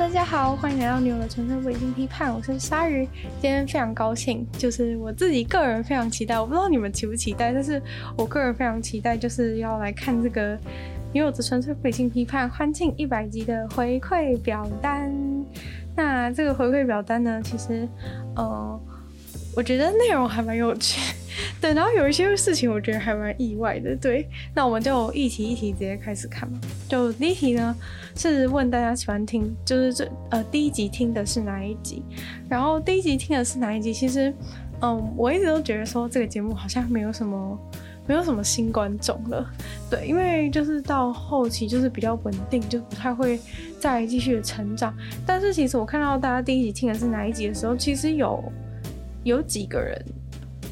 大家好，欢迎来到女友的纯粹伪性批判，我是鲨鱼。今天非常高兴，就是我自己个人非常期待，我不知道你们期不期待，但是我个人非常期待，就是要来看这个女友的纯粹伪性批判欢庆一百集的回馈表单。那这个回馈表单呢，其实，呃，我觉得内容还蛮有趣。对，然后有一些事情我觉得还蛮意外的。对，那我们就一题一题直接开始看嘛。就第一题呢，是问大家喜欢听，就是这呃第一集听的是哪一集？然后第一集听的是哪一集？其实，嗯，我一直都觉得说这个节目好像没有什么，没有什么新观众了。对，因为就是到后期就是比较稳定，就不太会再继续的成长。但是其实我看到大家第一集听的是哪一集的时候，其实有有几个人。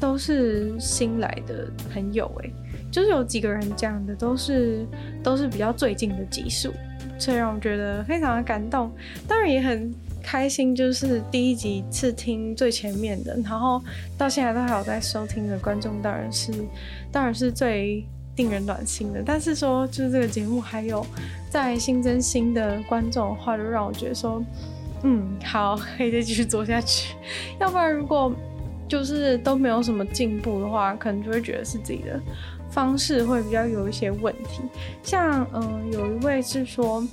都是新来的朋友哎，就是有几个人讲的都是都是比较最近的集数，所以让我觉得非常的感动，当然也很开心，就是第一集是听最前面的，然后到现在都还有在收听的观众，当然是当然是最令人暖心的。但是说就是这个节目还有在新增新的观众的话，就让我觉得说，嗯，好，可以再继续做下去，要不然如果。就是都没有什么进步的话，可能就会觉得是自己的方式会比较有一些问题。像嗯、有一位是说，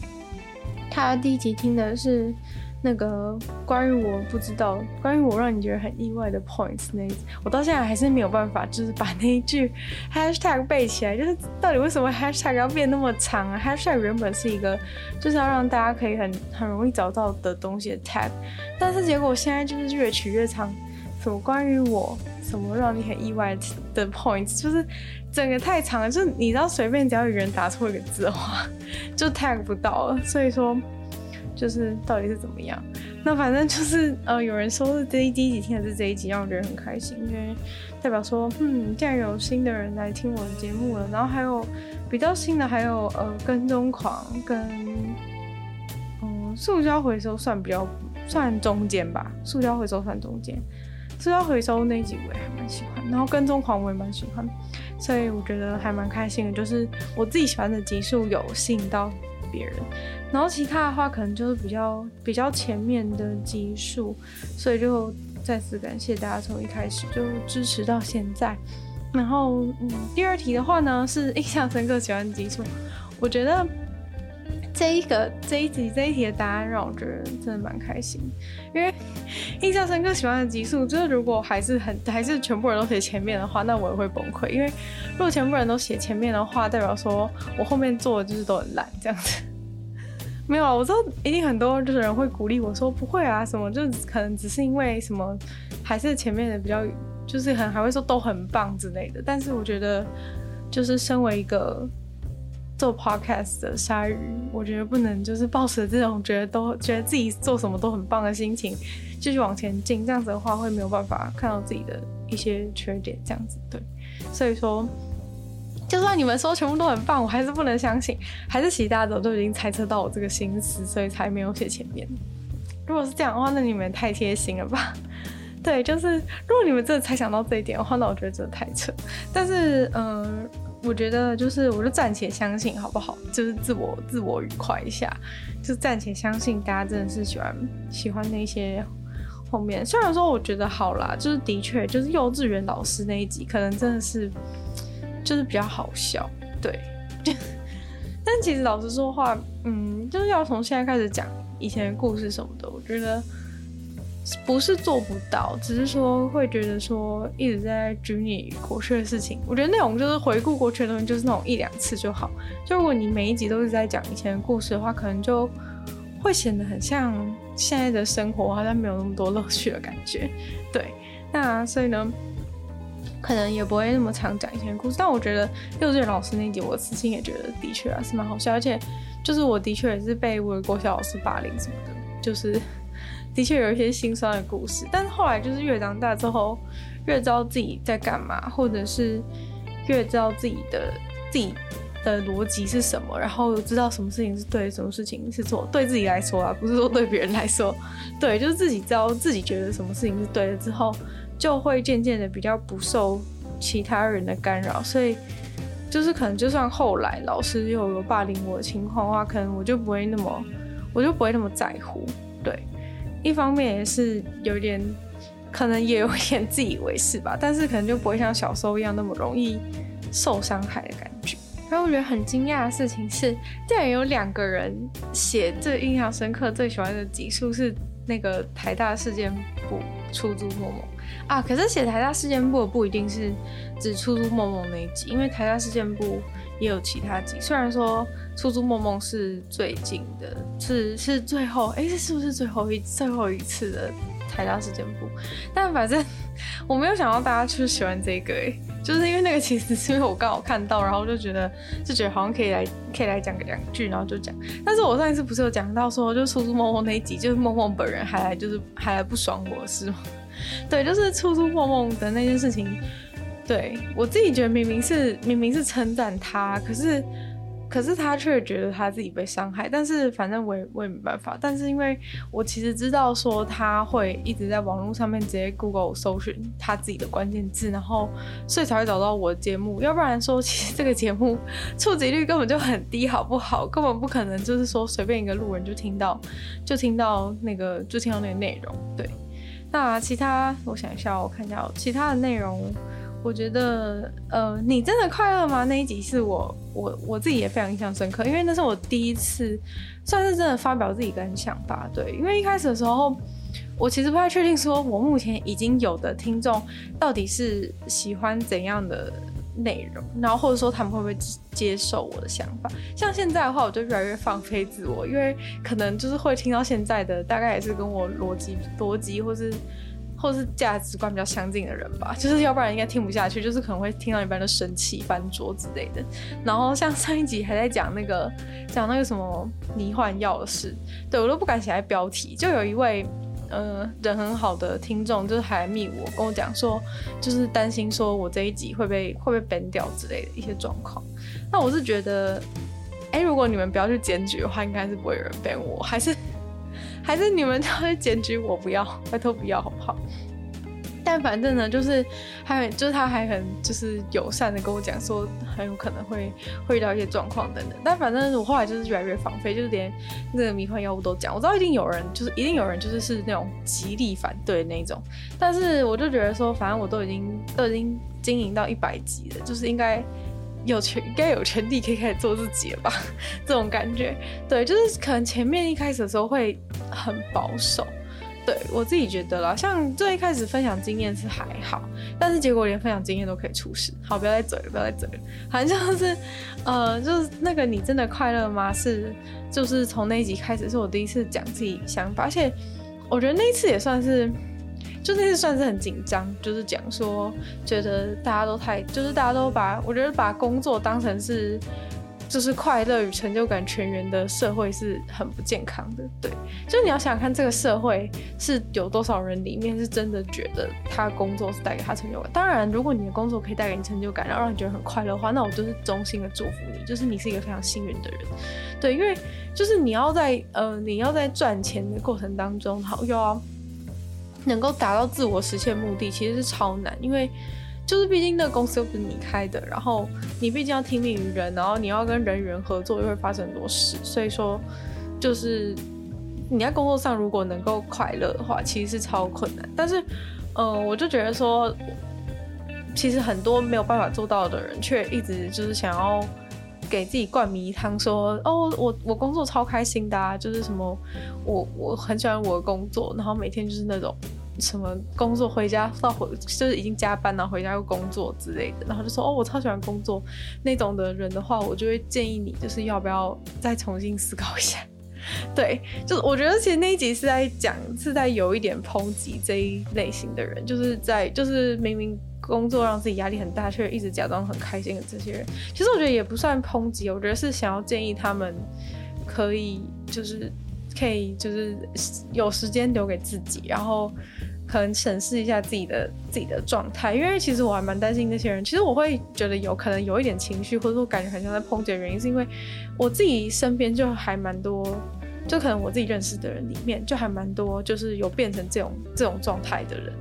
他第一集听的是那个关于我不知道，关于我让你觉得很意外的 points 那一，我到现在还是没有办法，就是把那一句 hashtag 背起来。就是到底为什么 hashtag 要变那么长啊？hashtag 原本是一个就是要让大家可以很很容易找到的东西的 tag，但是结果现在就是越取越长。什么关于我？什么让你很意外的 points？就是整个太长了，就是你知道，随便只要有人打错一个字的话，就 tag 不到了。所以说，就是到底是怎么样？那反正就是呃，有人说是第一第一集听的是这一集，让我觉得很开心，因为代表说，嗯，竟然有新的人来听我的节目了。然后还有比较新的，还有呃，跟踪狂跟嗯，塑胶回收算比较算中间吧，塑胶回收算中间。塑胶回收那几位还蛮喜欢，然后跟踪狂我也蛮喜欢，所以我觉得还蛮开心的。就是我自己喜欢的集数有吸引到别人，然后其他的话可能就是比较比较前面的集数，所以就再次感谢大家从一开始就支持到现在。然后嗯，第二题的话呢是印象深刻喜欢的集数，我觉得。这一个这一集这一题的答案让我觉得真的蛮开心，因为印象深刻喜欢的集数，就是如果还是很还是全部人都写前面的话，那我也会崩溃。因为如果全部人都写前面的话，代表说我后面做的就是都很烂这样子。没有啊，我知道一定很多就是人会鼓励我说不会啊什么，就可能只是因为什么还是前面的比较就是很还会说都很棒之类的。但是我觉得就是身为一个。做 podcast 的鲨鱼，我觉得不能就是抱持这种觉得都觉得自己做什么都很棒的心情继续往前进，这样子的话会没有办法看到自己的一些缺点，这样子对。所以说，就算你们说全部都很棒，我还是不能相信，还是其他的都已经猜测到我这个心思，所以才没有写前面。如果是这样的话，那你们太贴心了吧？对，就是如果你们真的猜想到这一点的话，那我觉得真的太扯。但是，嗯、我觉得就是，我就暂且相信，好不好？就是自我自我愉快一下，就暂且相信大家真的是喜欢喜欢那些后面。虽然说我觉得好啦，就是的确就是幼稚园老师那一集，可能真的是就是比较好笑，对。但其实老实说话，嗯，就是要从现在开始讲以前的故事什么的，我觉得。不是做不到，只是说会觉得说一直在举你过去的事情。我觉得那种就是回顾过去的东西，就是那种一两次就好。就如果你每一集都是在讲以前的故事的话，可能就会显得很像现在的生活，好像没有那么多乐趣的感觉。对，那所以呢，可能也不会那么常讲以前的故事。但我觉得幼稚园老师那集，我私心也觉得的确啊是蛮好笑，而且就是我的确也是被我的国小老师霸凌什么的，就是。的确有一些心酸的故事，但是后来就是越长大之后，越知道自己在干嘛，或者是越知道自己的自己的逻辑是什么，然后知道什么事情是对，什么事情是错。对自己来说啊，不是说对别人来说，对，就是自己知道自己觉得什么事情是对的之后，就会渐渐的比较不受其他人的干扰。所以就是可能就算后来老师又有霸凌我的情况的话，可能我就不会那么。我就不会那么在乎。对，一方面也是有点，可能也有点自以为是吧，但是可能就不会像小时候一样那么容易受伤害的感觉。然后我觉得很惊讶的事情是，竟然有两个人写最印象深刻、最喜欢的集数是那个台大事件簿出租梦梦啊。可是写台大事件簿的不一定是指出租梦梦那一集，因为台大事件簿也有其他集。虽然说出租梦梦是最近的，是是最后，哎，这是不是最后一最后一次的台大事件簿？但反正我没有想到大家就是喜欢这个哎。就是因为那个，其实是因为我刚好看到，然后就觉得就觉得好像可以来可以来讲个两句，然后就讲。但是我上一次不是有讲到说，就初初梦梦那一集，就是梦梦本人还来就是还来不爽我是吗？对，就是初初梦梦的那件事情，对我自己觉得明明是明明是称赞他，可是。可是他却觉得他自己被伤害，但是反正我也我也没办法。但是因为我其实知道说他会一直在网络上面直接 Google 搜寻他自己的关键字，然后所以才会找到我的节目。要不然说其实这个节目触及率根本就很低，好不好？根本不可能就是说随便一个路人就听到就听到那个就听到那个内容。对，那其他我想一下，我看一下其他的内容。我觉得，呃，你真的快乐吗？那一集是我，我我自己也非常印象深刻，因为那是我第一次，算是真的发表自己感想吧。对，因为一开始的时候，我其实不太确定，说我目前已经有的听众到底是喜欢怎样的内容，然后或者说他们会不会接受我的想法。像现在的话，我就越来越放飞自我，因为可能就是会听到现在的，大概也是跟我逻辑逻辑或是。或是价值观比较相近的人吧，就是要不然应该听不下去，就是可能会听到一般就生气、翻桌之类的。然后像上一集还在讲那个讲那个什么迷幻药的事，对我都不敢写在标题。就有一位呃人很好的听众，就是还密我跟我讲说，就是担心说我这一集会被会被 ban 掉之类的一些状况。那我是觉得，哎、如果你们不要去检举的话，应该是不会有人 ban 我，还是。还是你们都会检举我，不要，拜托不要，好不好？但反正呢，就是还，就是他还很就是友善的跟我讲说，很有可能会会遇到一些状况等等。但反正我后来就是越来越放飞，就是连那个迷幻药物都讲。我知道一定有人，就是一定有人就是是那种极力反对那种。但是我就觉得说，反正我都已经都已经经营到一百级了，就是应该。有权应该有权利可以开始做自己了吧？这种感觉，对，就是可能前面一开始的时候会很保守，对我自己觉得啦，像最一开始分享经验是还好，但是结果连分享经验都可以出事。好，不要再嘴了，不要再嘴了。好像是，呃，就是那个你真的快乐吗？是，就是从那一集开始是我第一次讲自己想法，而且我觉得那一次也算是。就那次算是很紧张，就是讲说，觉得大家都太，就是大家都把，我觉得把工作当成是，就是快乐与成就感全员的社会是很不健康的。对，就你要想看，这个社会是有多少人里面是真的觉得他工作是带给他成就感。当然，如果你的工作可以带给你成就感，然后让你觉得很快乐的话，那我就是衷心的祝福你，就是你是一个非常幸运的人。对，因为就是你要在呃，你要在赚钱的过程当中，好又要。能够达到自我实现目的其实是超难，因为就是毕竟那个公司又不是你开的，然后你毕竟要听命于人，然后你要跟人员合作，又会发生很多事，所以说就是你在工作上如果能够快乐的话，其实是超困难。但是，嗯、呃，我就觉得说，其实很多没有办法做到的人，却一直就是想要给自己灌迷汤，说哦，我我工作超开心的啊，就是什么我我很喜欢我的工作，然后每天就是那种。什么工作回家到回就是已经加班了，回家又工作之类的，然后就说哦，我超喜欢工作那种的人的话，我就会建议你就是要不要再重新思考一下。对，就是我觉得其实那一集是在讲，是在有一点抨击这一类型的人，就是在就是明明工作让自己压力很大，却一直假装很开心的这些人。其实我觉得也不算抨击，我觉得是想要建议他们可以就是。可以就是有时间留给自己，然后可能审视一下自己的自己的状态，因为其实我还蛮担心那些人。其实我会觉得有可能有一点情绪，或者说感觉很像在抨击的原因，是因为我自己身边就还蛮多，就可能我自己认识的人里面就还蛮多，就是有变成这种这种状态的人。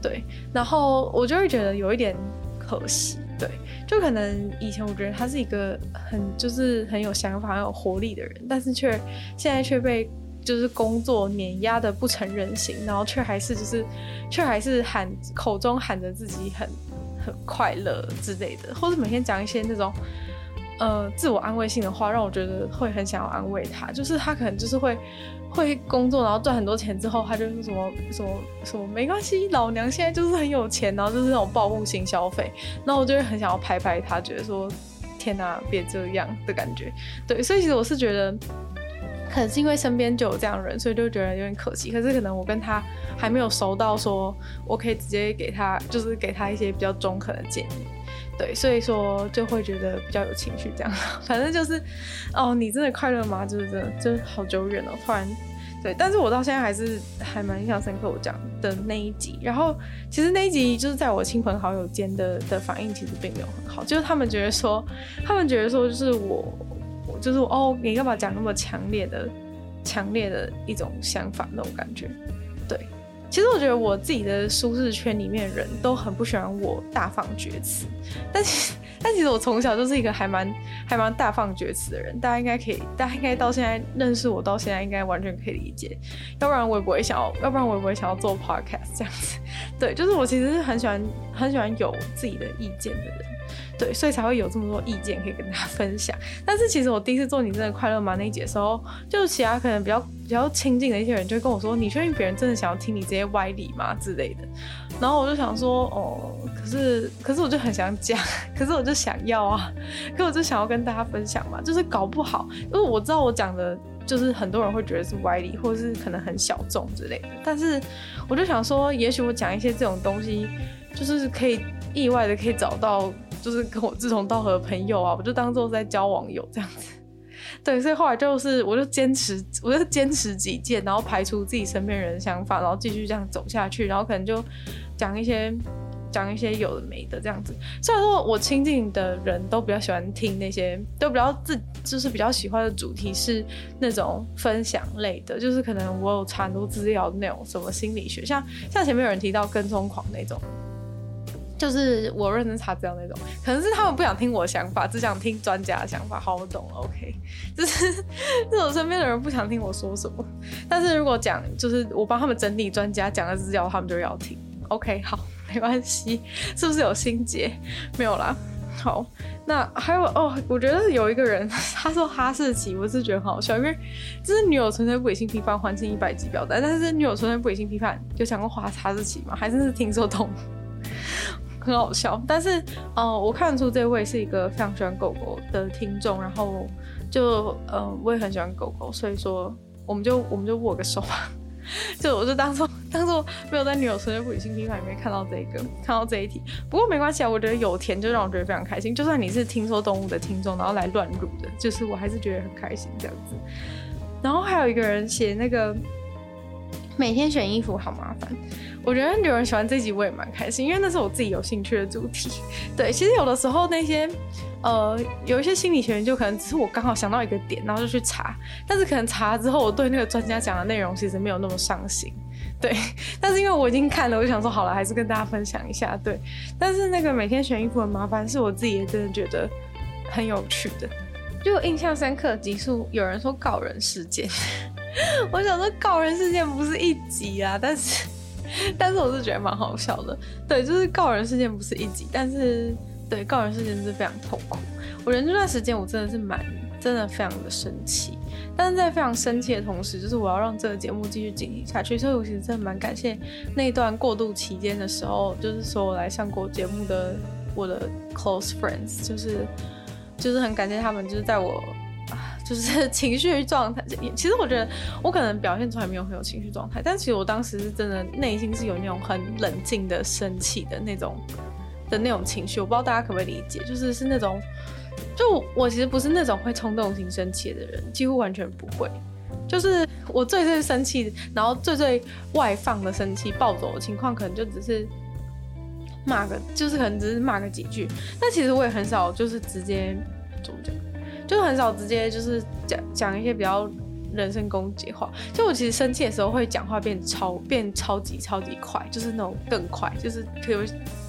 对，然后我就会觉得有一点可惜。对，就可能以前我觉得他是一个很就是很有想法、很有活力的人，但是却现在却被就是工作碾压的不成人形，然后却还是就是却还是喊口中喊着自己很很快乐之类的，或者每天讲一些那种。呃，自我安慰性的话，让我觉得会很想要安慰他。就是他可能就是会会工作，然后赚很多钱之后，他就说什么什么什么没关系，老娘现在就是很有钱，然后就是那种报复性消费。然后我就会很想要拍拍他，觉得说天哪，别这样的感觉。对，所以其实我是觉得，可能是因为身边就有这样的人，所以就觉得有点可惜。可是可能我跟他还没有熟到说，我可以直接给他，就是给他一些比较中肯的建议。对，所以说就会觉得比较有情绪，这样，反正就是，哦，你真的快乐吗？就是真的，就是好久远了，突然，对，但是我到现在还是还蛮印象深刻我讲的那一集。然后其实那一集就是在我亲朋好友间的的反应其实并没有很好，就是他们觉得说，他们觉得说就是我，我就是哦，你干嘛讲那么强烈的、强烈的一种想法那种感觉，对。其实我觉得我自己的舒适圈里面人都很不喜欢我大放厥词，但其实但其实我从小就是一个还蛮还蛮大放厥词的人，大家应该可以，大家应该到现在认识我到现在应该完全可以理解，要不然我也不会想要，要不然我也不会想要做 podcast 这样子，对，就是我其实是很喜欢很喜欢有自己的意见的人。对，所以才会有这么多意见可以跟大家分享。但是其实我第一次做你真的快乐吗那一节的时候，就其他可能比较比较亲近的一些人就会跟我说：“你确定别人真的想要听你这些歪理吗？”之类的。然后我就想说：“哦，可是可是我就很想讲，可是我就想要啊，可我就想要跟大家分享嘛。就是搞不好，因为我知道我讲的，就是很多人会觉得是歪理，或者是可能很小众之类的。但是我就想说，也许我讲一些这种东西，就是可以意外的可以找到。”就是跟我志同道合的朋友啊，我就当做在交网友这样子，对，所以后来就是我就坚持，我就坚持己见，然后排除自己身边人的想法，然后继续这样走下去，然后可能就讲一些讲一些有的没的这样子。虽然说我亲近的人都比较喜欢听那些，都比较自就是比较喜欢的主题是那种分享类的，就是可能我有查很多资料的那种什么心理学，像像前面有人提到跟踪狂那种。就是我认真查资料那种，可能是他们不想听我的想法，只想听专家的想法。好，我懂了，OK。就是，是我身边的人不想听我说什么，但是如果讲，就是我帮他们整理专家讲的资料，他们就要听。OK，好，没关系。是不是有心结？没有啦。好，那还有哦，我觉得有一个人，他说哈士奇，我是觉得很好笑，因为这是女友存在不理性批判还清一百级表单，但是女友存在不理性批判有想过哈哈士奇吗？还是是听说懂？很好笑，但是，呃，我看出这位是一个非常喜欢狗狗的听众，然后就，呃，我也很喜欢狗狗，所以说，我们就我们就握个手吧，就我就当做 当做没有在女友纯粹不理性批判里面看到这个看到这一题，不过没关系啊，我觉得有甜就让我觉得非常开心，就算你是听说动物的听众，然后来乱入的，就是我还是觉得很开心这样子。然后还有一个人写那个每天选衣服好麻烦。我觉得有人喜欢这集，我也蛮开心，因为那是我自己有兴趣的主题。对，其实有的时候那些，呃，有一些心理学研究，可能只是我刚好想到一个点，然后就去查，但是可能查了之后，我对那个专家讲的内容其实没有那么上心。对，但是因为我已经看了，我就想说好了，还是跟大家分享一下。对，但是那个每天选衣服很麻烦，是我自己也真的觉得很有趣的。就印象深刻的集数，有人说告人事件，我想说告人事件不是一集啊，但是。但是我是觉得蛮好笑的，对，就是告人事件不是一集，但是对告人事件是非常痛苦。我觉得这段时间我真的是蛮真的非常的生气，但是在非常生气的同时，就是我要让这个节目继续进行下去，所以我其实真的蛮感谢那一段过渡期间的时候，就是说我来上过节目的我的 close friends，就是就是很感谢他们，就是在我。就是 情绪状态，其实我觉得我可能表现出来没有很有情绪状态，但其实我当时是真的内心是有那种很冷静的生气的那种的那种情绪，我不知道大家可不可以理解，就是是那种，就我其实不是那种会冲动型生气的人，几乎完全不会，就是我最最生气，然后最最外放的生气暴走的情况，可能就只是骂个，就是可能只是骂个几句，但其实我也很少就是直接怎么讲。就很少直接就是讲讲一些比较人身攻击话，就我其实生气的时候会讲话变超变超级超级快，就是那种更快，就是比如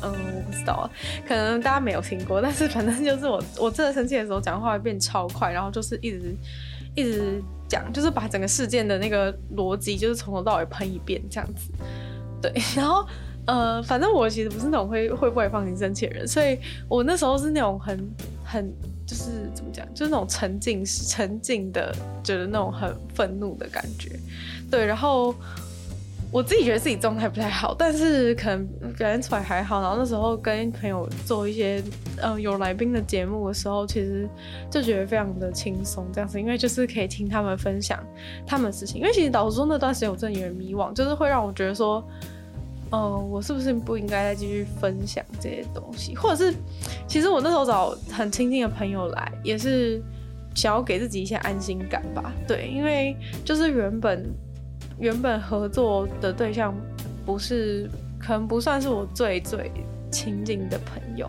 嗯我不知道啊，可能大家没有听过，但是反正就是我 我真的生气的时候讲话会变超快，然后就是一直一直讲，就是把整个事件的那个逻辑就是从头到尾喷一遍这样子，对，然后。呃，反正我其实不是那种会会不会放心生气的人，所以我那时候是那种很很就是怎么讲，就是那种沉浸式沉浸的，觉得那种很愤怒的感觉。对，然后我自己觉得自己状态不太好，但是可能表现出来还好。然后那时候跟朋友做一些呃有来宾的节目的时候，其实就觉得非常的轻松这样子，因为就是可以听他们分享他们的事情。因为其实老实说那段时间我真的有点迷惘，就是会让我觉得说。嗯，我是不是不应该再继续分享这些东西？或者是，其实我那时候找很亲近的朋友来，也是想要给自己一些安心感吧。对，因为就是原本原本合作的对象不是，可能不算是我最最亲近的朋友。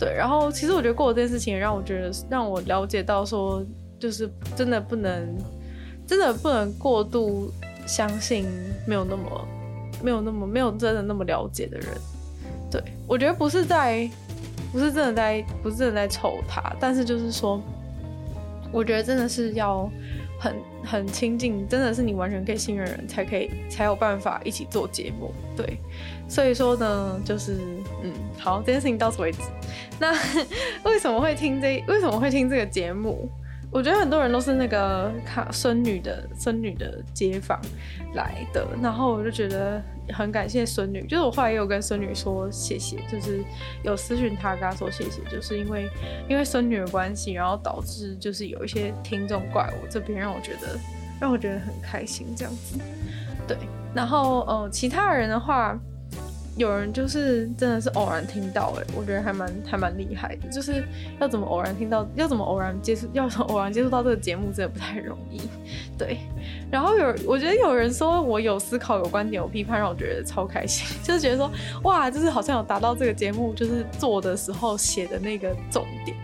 对，然后其实我觉得过这件事情，让我觉得让我了解到说，就是真的不能，真的不能过度相信没有那么。没有那么没有真的那么了解的人，对，我觉得不是在，不是真的在，不是真的在臭他，但是就是说，我觉得真的是要很很亲近，真的是你完全可以信任人才可以才有办法一起做节目，对，所以说呢，就是嗯，好，这件事情到此为止。那 为什么会听这为什么会听这个节目？我觉得很多人都是那个看孙女的孙女的街坊来的，然后我就觉得很感谢孙女，就是我后来也有跟孙女说谢谢，就是有私讯她跟她说谢谢，就是因为因为孙女的关系，然后导致就是有一些听众怪我这边，让我觉得让我觉得很开心这样子，对，然后呃其他人的话。有人就是真的是偶然听到哎，我觉得还蛮还蛮厉害的。就是要怎么偶然听到，要怎么偶然接触，要怎么偶然接触到这个节目，真的不太容易。对，然后有我觉得有人说我有思考、有观点、有批判，让我觉得超开心。就是觉得说哇，就是好像有达到这个节目就是做的时候写的那个重点。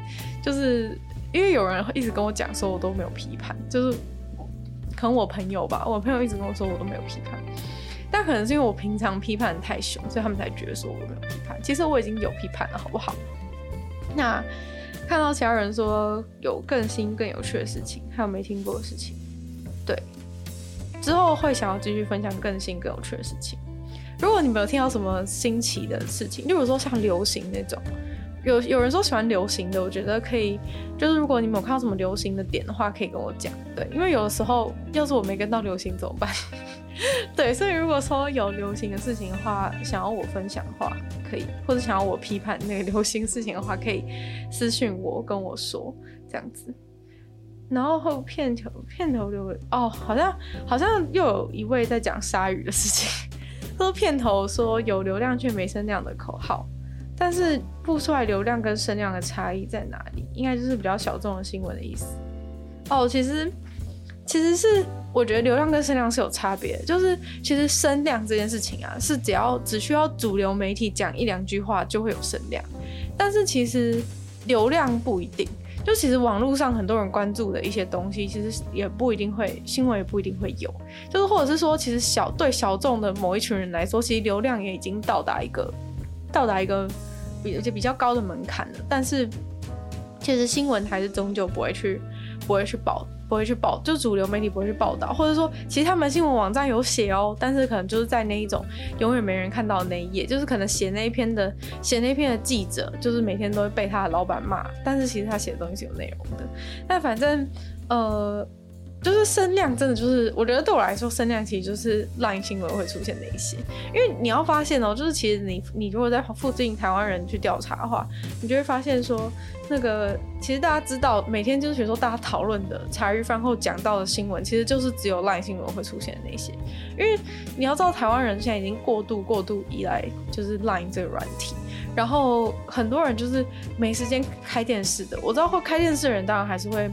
就是因为有人一直跟我讲说我都没有批判，就是可能我朋友吧，我朋友一直跟我说我都没有批判。但可能是因为我平常批判太凶，所以他们才觉得说我没有批判。其实我已经有批判了，好不好？那看到其他人说有更新更有趣的事情，还有没听过的事情，对，之后会想要继续分享更新更有趣的事情。如果你没有听到什么新奇的事情，例如说像流行那种。有有人说喜欢流行的，我觉得可以，就是如果你没有看到什么流行的点的话，可以跟我讲。对，因为有的时候要是我没跟到流行怎么办？对，所以如果说有流行的事情的话，想要我分享的话，可以，或者想要我批判那个 流行事情的话，可以私信我跟我说这样子。然后后片头片头留哦，好像好像又有一位在讲鲨鱼的事情，说片头说有流量却没声量的口号。但是不出来流量跟声量的差异在哪里？应该就是比较小众的新闻的意思。哦，其实其实是我觉得流量跟声量是有差别，就是其实声量这件事情啊，是只要只需要主流媒体讲一两句话就会有声量，但是其实流量不一定。就其实网络上很多人关注的一些东西，其实也不一定会新闻也不一定会有，就是或者是说，其实小对小众的某一群人来说，其实流量也已经到达一个到达一个。比就比较高的门槛了，但是其实新闻还是终究不会去不会去报不会去报，就主流媒体不会去报道，或者说其实他们新闻网站有写哦，但是可能就是在那一种永远没人看到的那一页，就是可能写那一篇的写那篇的记者，就是每天都会被他的老板骂，但是其实他写的东西是有内容的，但反正呃。就是声量真的就是，我觉得对我来说，声量其实就是烂新闻会出现的一些。因为你要发现哦、就是其实你你如果在附近台湾人去调查的话，你就会发现说，那个其实大家知道，每天就是比如说大家讨论的茶余饭后讲到的新闻，其实就是只有烂新闻会出现的那些。因为你要知道，台湾人现在已经过度过度依赖就是 LINE 这个软体，然后很多人就是没时间开电视的。我知道会开电视的人，当然还是会。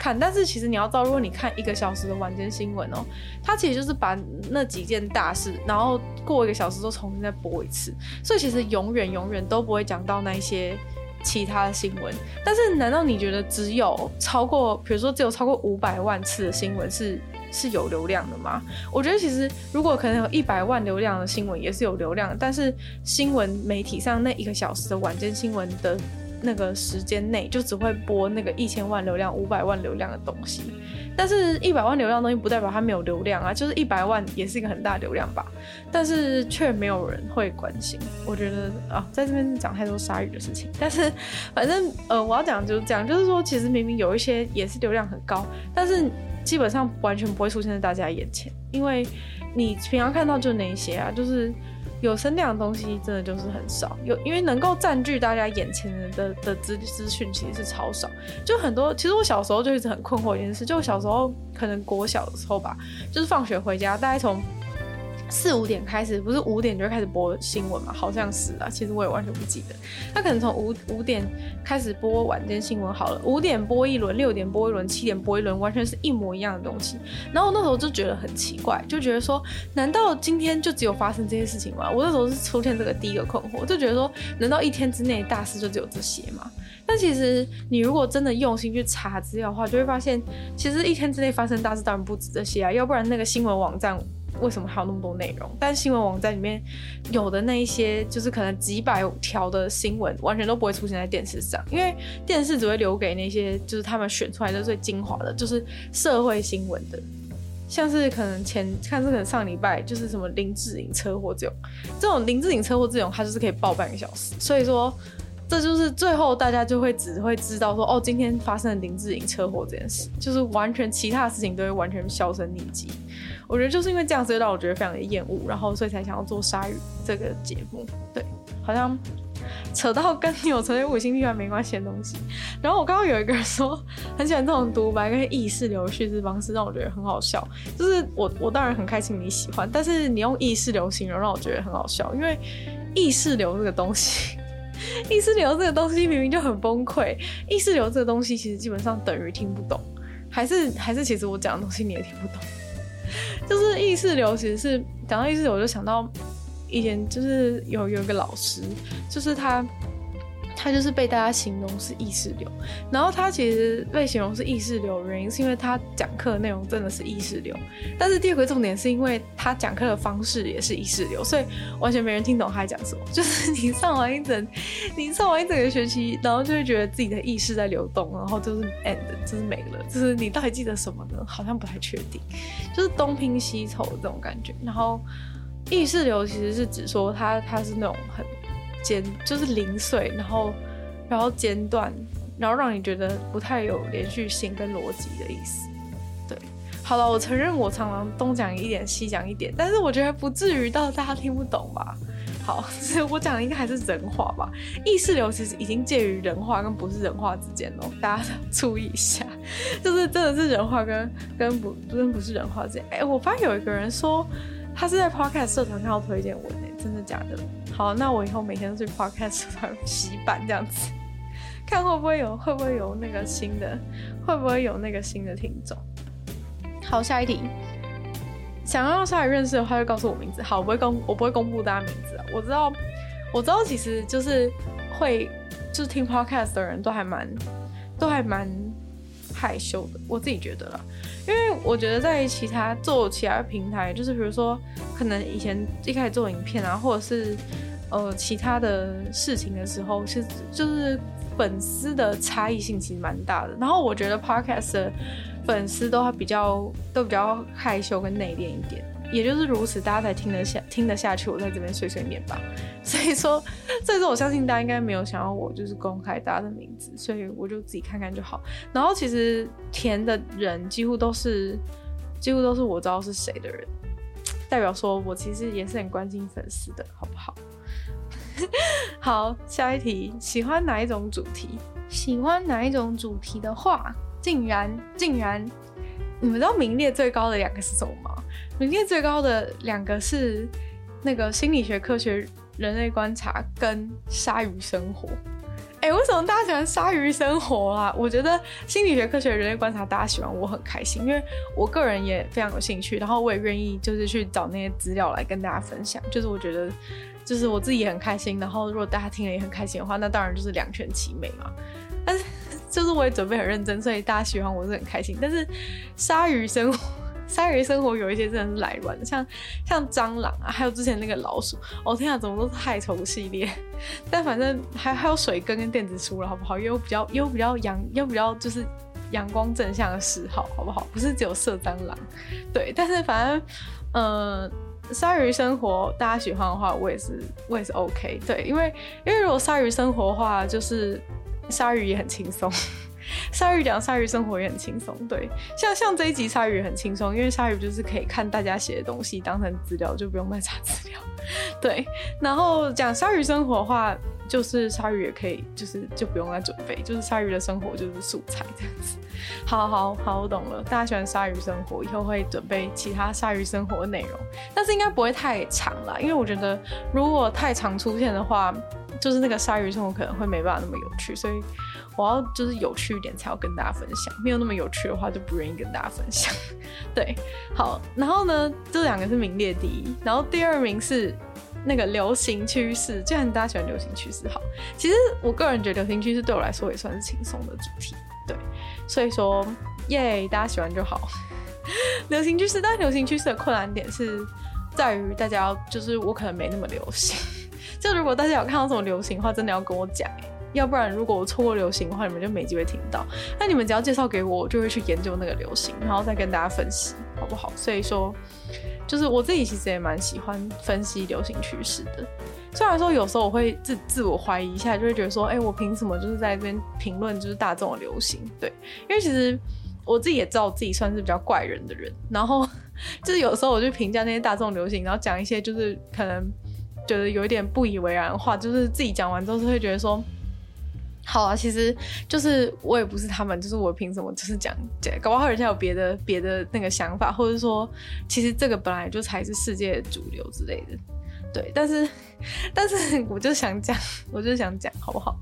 看，但是其实你要知道，如果你看一个小时的晚间新闻哦，它其实就是把那几件大事，然后过一个小时都重新再播一次，所以其实永远永远都不会讲到那些其他的新闻。但是难道你觉得只有超过，比如说只有超过五百万次的新闻是是有流量的吗？我觉得其实如果可能有一百万流量的新闻也是有流量，但是新闻媒体上那一个小时的晚间新闻的那个时间内就只会播那个一千万流量、五百万流量的东西。但是，一百万流量的东西不代表它没有流量啊，就是一百万也是一个很大流量吧，但是却没有人会关心。我觉得啊，在这边讲太多鲨鱼的事情，但是反正呃，我要讲就是这样，就是说其实明明有一些也是流量很高，但是基本上完全不会出现在大家眼前，因为你平常看到就那些啊，就是。有声量的东西真的就是很少，有因为能够占据大家眼前的的资资讯其实是超少，就很多。其实我小时候就一直很困惑一件事，就我小时候可能国小的时候吧，就是放学回家，大概从。四五点开始，不是五点就开始播新闻嘛？好像是啊，其实我也完全不记得。他可能从五五点开始播晚间新闻好了，五点播一轮，六点播一轮，七点播一轮，完全是一模一样的东西。然后那时候就觉得很奇怪，就觉得说，难道今天就只有发生这些事情吗？我那时候是出现这个第一个困惑，就觉得说，难道一天之内大事就只有这些吗？但其实你如果真的用心去查资料的话，就会发现，其实一天之内发生大事当然不止这些啊，要不然那个新闻网站。为什么还有那么多内容？但新闻网站里面有的那一些，就是可能几百条的新闻，完全都不会出现在电视上，因为电视只会留给那些就是他们选出来的最精华的，就是社会新闻的，像是可能前看是可能上礼拜就是什么林志颖车祸这种，这种林志颖车祸这种，它就是可以报半个小时，所以说这就是最后大家就会只会知道说，哦，今天发生了林志颖车祸这件事，就是完全其他事情都会完全销声匿迹。我觉得就是因为这样，所以让我觉得非常的厌恶，然后所以才想要做鲨鱼这个节目。对，好像扯到跟你有成为五星批判没关系的东西。然后我刚刚有一个人说很喜欢这种独白跟意识流叙事方式，让我觉得很好笑。就是我我当然很开心你喜欢，但是你用意识流形容让我觉得很好笑，因为意识流这个东西，意识流这个东西明明就很崩溃。意识流这个东西其实基本上等于听不懂，还是还是其实我讲的东西你也听不懂。就是意识流，其实是讲到意识流，我就想到以前就是有有一个老师，就是他。他就是被大家形容是意识流，然后他其实被形容是意识流的原因，是因为他讲课内容真的是意识流。但是第二个重点是因为他讲课的方式也是意识流，所以完全没人听懂他在讲什么。就是你上完一整，你上完一整个学期，然后就会觉得自己的意识在流动，然后就是 end，就是没了。就是你到底记得什么呢？好像不太确定，就是东拼西凑这种感觉。然后意识流其实是指说他他是那种很。间就是零碎，然后，然后间断，然后让你觉得不太有连续性跟逻辑的意思。对，好了，我承认我常常东讲一点西讲一点，但是我觉得不至于到大家听不懂吧。好，我讲的应该还是人话吧。意识流其实已经介于人话跟不是人话之间哦，大家 注意一下，就是真的是人话跟跟不跟不是人话之间。哎，我发现有一个人说他是在 Podcast 社团看到推荐文，哎，真的假的？好，那我以后每天都去 Podcast 上洗版这样子，看会不会有会不会有那个新的，会不会有那个新的听众。好，下一题，想要让鲨鱼认识的话，就告诉我名字。好，我不会公，我不会公布大家名字啊。我知道，我知道，其实就是会，就是听 Podcast 的人都还蛮，都还蛮害羞的。我自己觉得啦。因为我觉得在其他做其他平台，就是比如说，可能以前一开始做影片啊，或者是呃其他的事情的时候，是就是粉丝的差异性其实蛮大的。然后我觉得 Podcast 的粉丝都还比较都比较害羞跟内敛一点。也就是如此，大家才听得下听得下去。我在这边碎碎念吧。所以说，所以说我相信大家应该没有想要我就是公开大家的名字，所以我就自己看看就好。然后其实填的人几乎都是几乎都是我知道是谁的人，代表说我其实也是很关心粉丝的，好不好？好，下一题，喜欢哪一种主题？喜欢哪一种主题的话，竟然竟然，你们知道名列最高的两个是什么吗？名列最高的两个是那个心理学科学、人类观察跟鲨鱼生活。哎、为什么大家喜欢鲨鱼生活啊？我觉得心理学科学、人类观察大家喜欢，我很开心，因为我个人也非常有兴趣，然后我也愿意就是去找那些资料来跟大家分享。就是我觉得，就是我自己也很开心，然后如果大家听了也很开心的话，那当然就是两全其美嘛。但是 就是我也准备很认真，所以大家喜欢我是很开心。但是鲨鱼生活。鲨鱼生活有一些真的是来乱，像像蟑螂啊，还有之前那个老鼠，哦天啊，怎么都是害虫系列？但反正还还有水耕跟电子书了，好不好？也有比较也有比较阳，也有比较就是阳光正向的嗜好，好不好？不是只有射蟑螂，对。但是反正，呃，鲨鱼生活大家喜欢的话，我也是我也是 OK，对，因为因为如果鲨鱼生活的话，就是鲨鱼也很轻松。鲨鱼讲鲨鱼生活也很轻松，对，像像这一集鲨鱼很轻松，因为鲨鱼就是可以看大家写的东西当成资料，就不用再查资料，对。然后讲鲨鱼生活的话，就是鲨鱼也可以，就是就不用再准备，就是鲨鱼的生活就是素材这样子。好好好，我懂了，大家喜欢鲨鱼生活，以后会准备其他鲨鱼生活的内容，但是应该不会太长啦，因为我觉得如果太长出现的话，就是那个鲨鱼生活可能会没办法那么有趣，所以。我要就是有趣一点才要跟大家分享，没有那么有趣的话就不愿意跟大家分享。对，好，然后呢，这两个是名列第一，然后第二名是那个流行趋势。既然大家喜欢流行趋势，好，其实我个人觉得流行趋势对我来说也算是轻松的主题。对，所以说耶，大家喜欢就好。流行趋势，但流行趋势的困难点是在于大家就是我可能没那么流行，就如果大家有看到什么流行的话，真的要跟我讲。要不然，如果我错过流行的话，你们就没机会听到。那你们只要介绍给我，我就会去研究那个流行，然后再跟大家分析，好不好？所以说，就是我自己其实也蛮喜欢分析流行趋势的。虽然说有时候我会自自我怀疑一下，就会觉得说，哎、我凭什么就是在这边评论就是大众的流行？对，因为其实我自己也知道自己算是比较怪人的人，然后 就是有时候我就评价那些大众流行，然后讲一些就是可能觉得有一点不以为然的话，就是自己讲完之后就会觉得说。好啊，其实就是我也不是他们，就是我凭什么就是讲讲，搞不好人家有别的别的那个想法，或者说其实这个本来就才是世界主流之类的，对。但是但是我就想讲，我就想讲，好不好？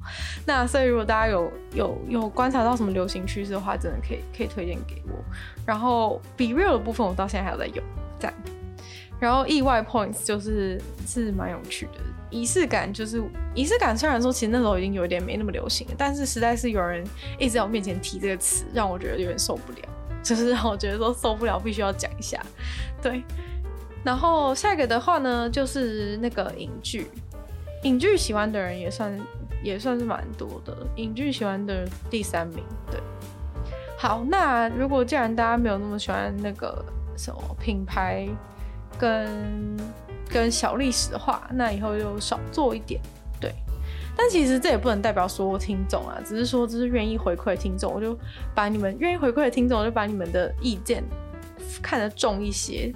那所以如果大家有有有观察到什么流行趋势的话，真的可以可以推荐给我。然后 Be Real 的部分，我到现在还有在用，这样。然后意外 Points 就是是蛮有趣的。仪式感就是仪式感，虽然说其实那时候已经有点没那么流行了，但是实在是有人一直在我面前提这个词，让我觉得有点受不了，就是让我觉得说受不了，必须要讲一下。对，然后下一个的话呢，就是那个影剧，影剧喜欢的人也算也算是蛮多的，影剧喜欢的第三名。对，好，那如果既然大家没有那么喜欢那个什么品牌跟。跟小历史的话，那以后就少做一点，对。但其实这也不能代表所有听众啊，只是说这是愿意回馈听众，我就把你们愿意回馈的听众，我就把你们的意见看得重一些，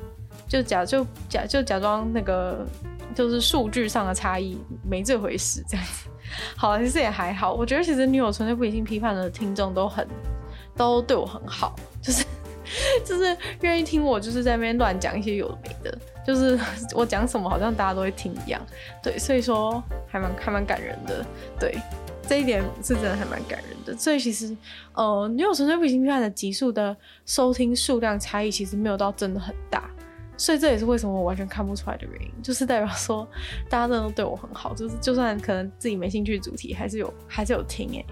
就假就假就假装那个就是数据上的差异没这回事，这样子。好，其实也还好，我觉得其实女友纯粹不理性批判的听众都很都对我很好，就是。就是愿意听我，就是在那边乱讲一些有的没的，就是 我讲什么好像大家都会听一样，对，所以说还蛮还蛮感人的，对，这一点是真的还蛮感人的。所以其实，呃，女友纯粹不理性批判的集数的收听数量差异其实没有到真的很大，所以这也是为什么我完全看不出来的原因，就是代表说大家真的都对我很好，就是就算可能自己没兴趣的主题，还是有还是有听诶。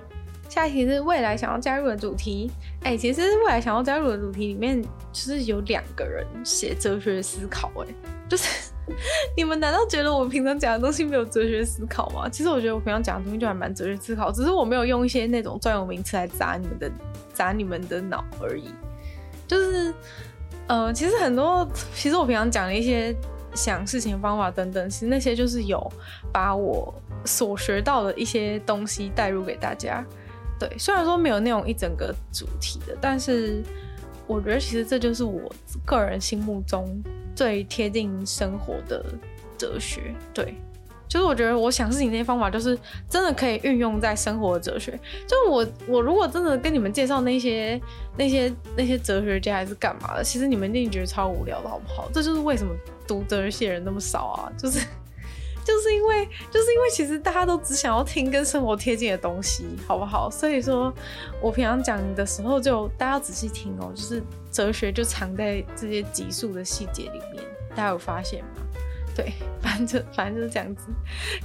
下一题是未来想要加入的主题，哎、其实未来想要加入的主题里面，就是有两个人写哲学思考，哎，就是你们难道觉得我平常讲的东西没有哲学思考吗？其实我觉得我平常讲的东西就还蛮哲学思考，只是我没有用一些那种专有名词来砸你们的砸你们的脑而已。就是，呃，其实很多，其实我平常讲的一些想事情方法等等，其实那些就是有把我所学到的一些东西带入给大家。对，虽然说没有那种一整个主题的，但是我觉得其实这就是我个人心目中最贴近生活的哲学。对，就是我觉得我想事情那些方法，就是真的可以运用在生活的哲学。就我我如果真的跟你们介绍那些那些那些哲学家还是干嘛的，其实你们一定觉得超无聊的，好不好？这就是为什么读哲学系的人那么少啊，就是。就是因为，就是因为，其实大家都只想要听跟生活贴近的东西，好不好？所以说，我平常讲的时候，就大家仔细听哦。就是哲学就藏在这些集数的细节里面，大家有发现吗？对，反正反正就是这样子。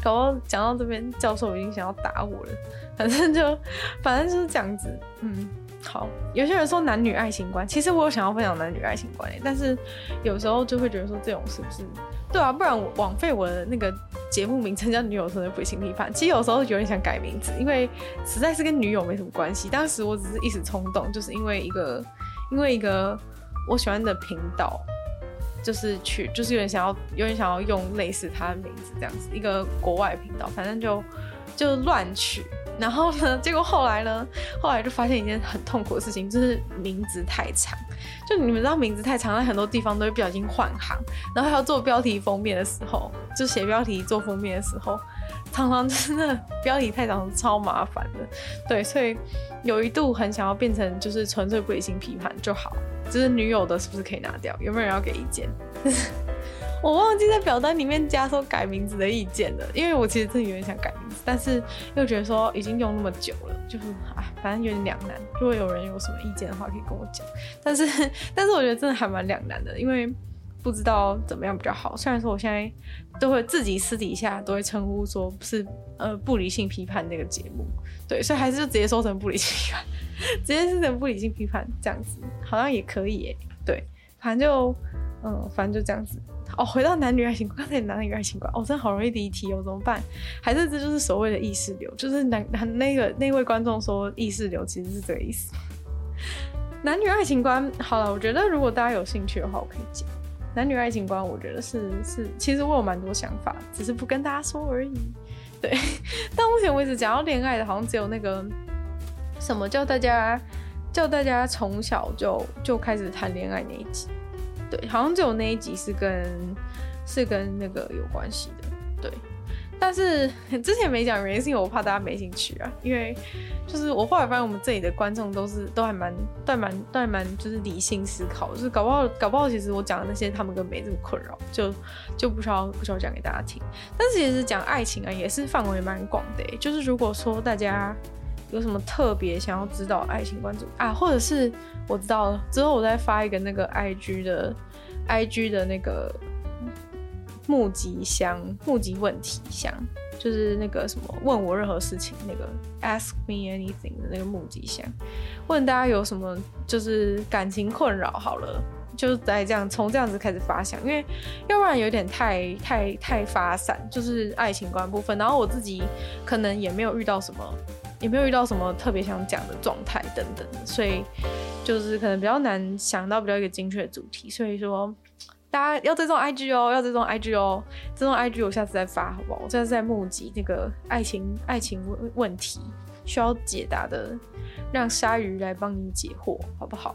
搞到讲到这边，教授已经想要打我了。反正就，反正就是这样子。嗯，好，有些人说男女爱情观，其实我有想要分享男女爱情观，但是有时候就会觉得说这种是不是？对啊，不然枉费我的那个节目名称叫《女友纯粹不行批判》。其实有时候有点想改名字，因为实在是跟女友没什么关系。当时我只是一时冲动，就是因为一个，因为一个我喜欢的频道，就是去，就是有点想要，有点想要用类似他的名字这样子，一个国外频道，反正就就乱取。然后呢，结果后来呢，后来就发现一件很痛苦的事情，就是名字太长。就你们知道，名字太长，在很多地方都会不小心换行。然后还要做标题封面的时候，就写标题做封面的时候，常常真的标题太长，超麻烦的。对，所以有一度很想要变成就是纯粹不理性批判就好。就是女友的是不是可以拿掉？有没有人要给意见？我忘记在表单里面加说改名字的意见了，因为我其实真的有点想改名字，但是又觉得说已经用那么久了，就是哎，反正有点两难。如果有人有什么意见的话，可以跟我讲。但是，但是我觉得真的还蛮两难的，因为不知道怎么样比较好。虽然说我现在都会自己私底下都会称呼说是呃不理性批判那个节目，对，所以还是就直接说成不理性批判，直接说成不理性批判这样子，好像也可以耶。对，反正就嗯，反正就这样子。哦，回到男女爱情观，刚才男女爱情观，哦，真的好容易离题哦，怎么办？还是这就是所谓的意识流？就是男男那个那位观众说意识流其实是这个意思。男女爱情观，好了，我觉得如果大家有兴趣的话，我可以讲男女爱情观。我觉得是是，其实我有蛮多想法，只是不跟大家说而已。对，到目前为止讲到恋爱的，好像只有那个什么叫大家叫大家从小就就开始谈恋爱那一集。对，好像只有那一集是跟是跟那个有关系的，但是 之前没讲原因是因为我怕大家没兴趣啊，因为就是我后来发现我们这里的观众都是都还蛮都还蛮都还蛮就是理性思考，就是搞不好搞不好其实我讲的那些他们根本没这么困扰，就就不需要不需要讲给大家听。但是其实讲爱情啊，也是范围蛮广的，就是如果说大家。有什么特别想要知道爱情观主啊？或者是我知道了之后，我再发一个那个 IG 的 IG 的那个募集箱、募集问题箱，就是那个什么问我任何事情那个 Ask Me Anything 的那个募集箱，问大家有什么就是感情困扰好了，就在这样从这样子开始发想，因为要不然有点太太太发散，就是爱情观部分，然后我自己可能也没有遇到什么。也没有遇到什么特别想讲的状态等等，所以就是可能比较难想到比较一个精确的主题。所以说，大家要追踪 IG 哦，要追踪 IG 哦，追踪 IG，我下次再发好不好？我下次再募集那个爱情爱情问问题需要解答的，让鲨鱼来帮你解惑，好不好？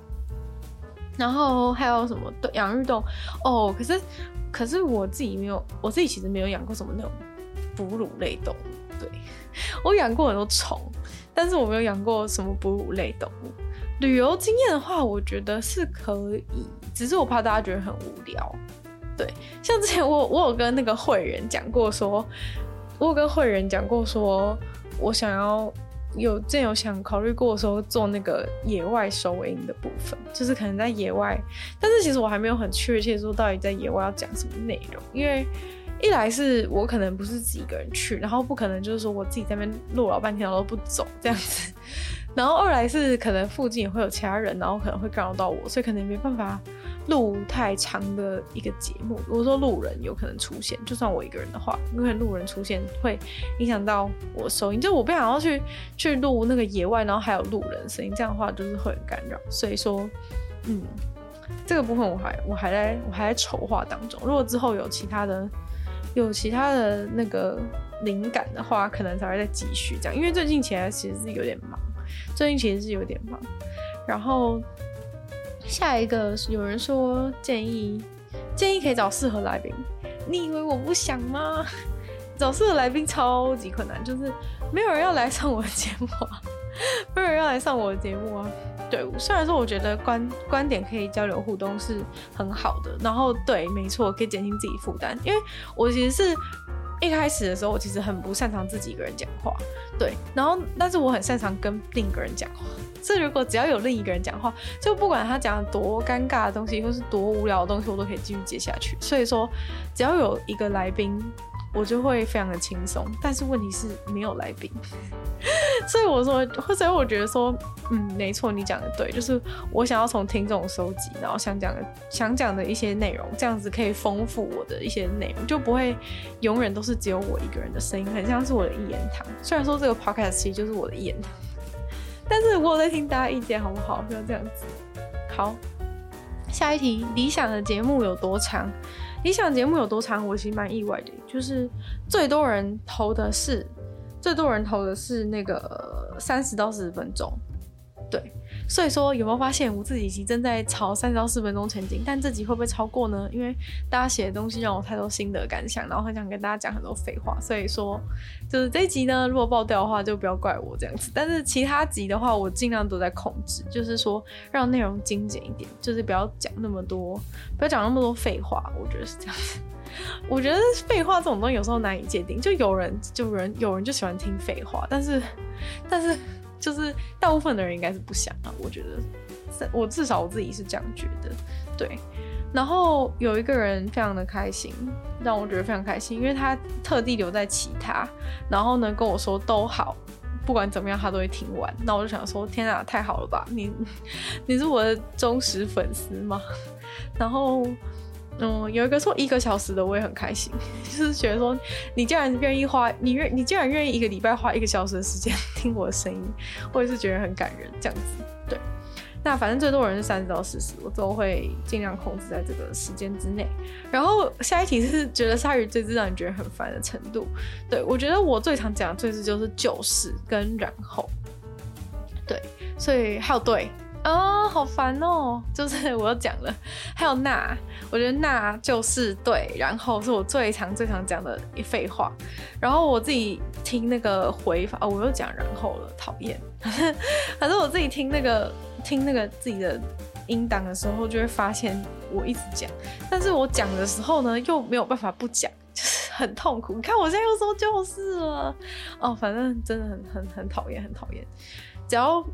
然后还有什么养育动哦？可是可是我自己没有，我自己其实没有养过什么那种哺乳类动物，对。我养过很多虫，但是我没有养过什么哺乳类动物。旅游经验的话，我觉得是可以，只是我怕大家觉得很无聊。对，像之前我我有跟那个会员讲过说，我有跟会员讲过说，我想要有真有想考虑过说做那个野外收音的部分，就是可能在野外，但是其实我还没有很确切说到底在野外要讲什么内容，因为。一来是我可能不是自己一个人去，然后不可能就是说我自己在那边录老半天然后都不走这样子，然后二来是可能附近也会有其他人，然后可能会干扰到我，所以可能也没办法录太长的一个节目。如果说路人有可能出现，就算我一个人的话，因为路人出现会影响到我收音，就我不想要去去录那个野外，然后还有路人声音，这样的话就是会很干扰。所以说，嗯，这个部分我还我还在我还在筹划当中。如果之后有其他的。有其他的那个灵感的话，可能才会再继续这样。因为最近起来其实是有点忙，最近其实是有点忙。然后下一个有人说建议建议可以找适合来宾，你以为我不想吗？找适合来宾超级困难，就是没有人要来上我的节目啊，没有人要来上我的节目啊。对，虽然说我觉得观观点可以交流互动是很好的，然后对，没错，可以减轻自己负担。因为我其实是一开始的时候，我其实很不擅长自己一个人讲话，对，然后但是我很擅长跟另一个人讲话。这如果只要有另一个人讲话，就不管他讲多尴尬的东西，或是多无聊的东西，我都可以继续接下去。所以说，只要有一个来宾。我就会非常的轻松，但是问题是没有来宾，所以我说，所以我觉得说，嗯，没错，你讲的对，就是我想要从听众收集，然后想讲的想讲的一些内容，这样子可以丰富我的一些内容，就不会永远都是只有我一个人的声音，很像是我的一言堂。虽然说这个 podcast 其实就是我的一言堂，但是我在听大家意见，好不好？不要这样子。好，下一题，理想的节目有多长？理想节目有多长？我其实蛮意外的，就是最多人投的是。最多人投的是那个三十到四十分钟，对，所以说有没有发现我自己已经正在朝三到四分钟前进，但这集会不会超过呢？因为大家写的东西让我太多心得感想，然后很想跟大家讲很多废话，所以说就是这一集呢，如果爆掉的话就不要怪我这样子，但是其他集的话我尽量都在控制，就是说让内容精简一点，就是不要讲那么多，不要讲那么多废话，我觉得是这样子。我觉得废话这种东西有时候难以界定，就有人就有人有人就喜欢听废话，但是但是就是大部分的人应该是不想啊。我觉得，我至少我自己是这样觉得，对。然后有一个人非常的开心，让我觉得非常开心，因为他特地留在其他，然后呢跟我说都好，不管怎么样他都会听完。那我就想说，天啊，太好了吧？你 你是我的忠实粉丝吗？然后。嗯，有一个说一个小时的，我也很开心，就是觉得说你既然愿意花，你愿你既然愿意一个礼拜花一个小时的时间听我的声音，我也是觉得很感人，这样子。对，那反正最多人是三十到四十，我都会尽量控制在这个时间之内。然后下一题是觉得鲨鱼最让你觉得很烦的程度，对，我觉得我最常讲的最是就是就是跟然后，对，所以还有对。啊、哦，好烦哦！就是我又讲了，还有那，我觉得那就是对，然后是我最常最常讲的一废话。然后我自己听那个回放，我又讲然后了，讨厌。反正我自己听那个听那个自己的音档的时候，就会发现我一直讲，但是我讲的时候呢，又没有办法不讲，就是很痛苦。你看我现在又说就是了，哦，反正真的很很很讨厌，很讨厌，只要。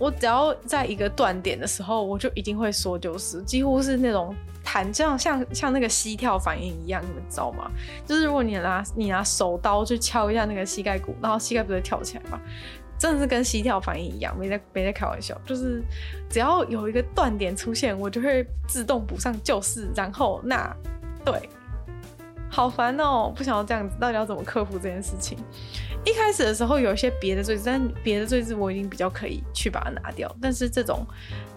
我只要在一个断点的时候，我就一定会说就是，几乎是那种弹，这样像像那个膝跳反应一样，你们知道吗？就是如果你拿你拿手刀去敲一下那个膝盖骨，然后膝盖不是跳起来吗？真的是跟膝跳反应一样，没在没在开玩笑。就是只要有一个断点出现，我就会自动补上就是，然后那对，好烦哦，不想要这样子，到底要怎么克服这件事情？一开始的时候有一些别的赘字，但别的赘字我已经比较可以去把它拿掉。但是这种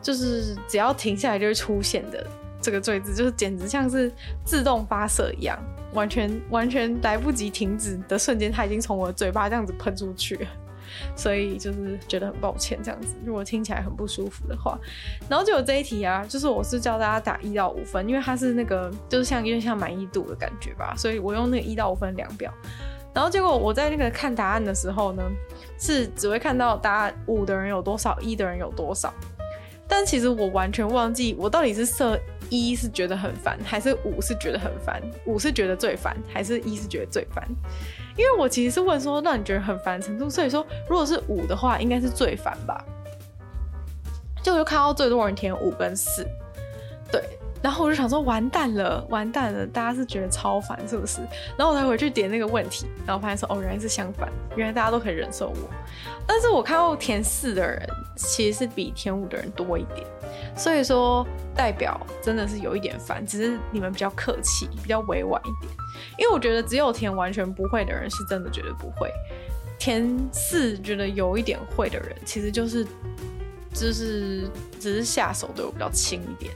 就是只要停下来就会出现的这个赘字，就是简直像是自动发射一样，完全完全来不及停止的瞬间，它已经从我的嘴巴这样子喷出去。所以就是觉得很抱歉这样子，如果听起来很不舒服的话。然后就有这一题啊，就是我是叫大家打一到五分，因为它是那个就是像有点像满意度的感觉吧，所以我用那个一到五分量表。然后结果我在那个看答案的时候呢，是只会看到答案五的人有多少，一的人有多少。但其实我完全忘记我到底是设一是觉得很烦，还是五是觉得很烦，五是觉得最烦，还是一是觉得最烦。因为我其实是问说让你觉得很烦程度，所以说如果是五的话，应该是最烦吧。就就看到最多人填五跟四，对。然后我就想说，完蛋了，完蛋了，大家是觉得超烦，是不是？然后我才回去点那个问题，然后发现说，哦，原来是相反，原来大家都可以忍受我。但是我看到填四的人其实是比填五的人多一点，所以说代表真的是有一点烦，只是你们比较客气，比较委婉一点。因为我觉得只有填完全不会的人是真的觉得不会，填四觉得有一点会的人，其实就是就是只是下手对我比较轻一点。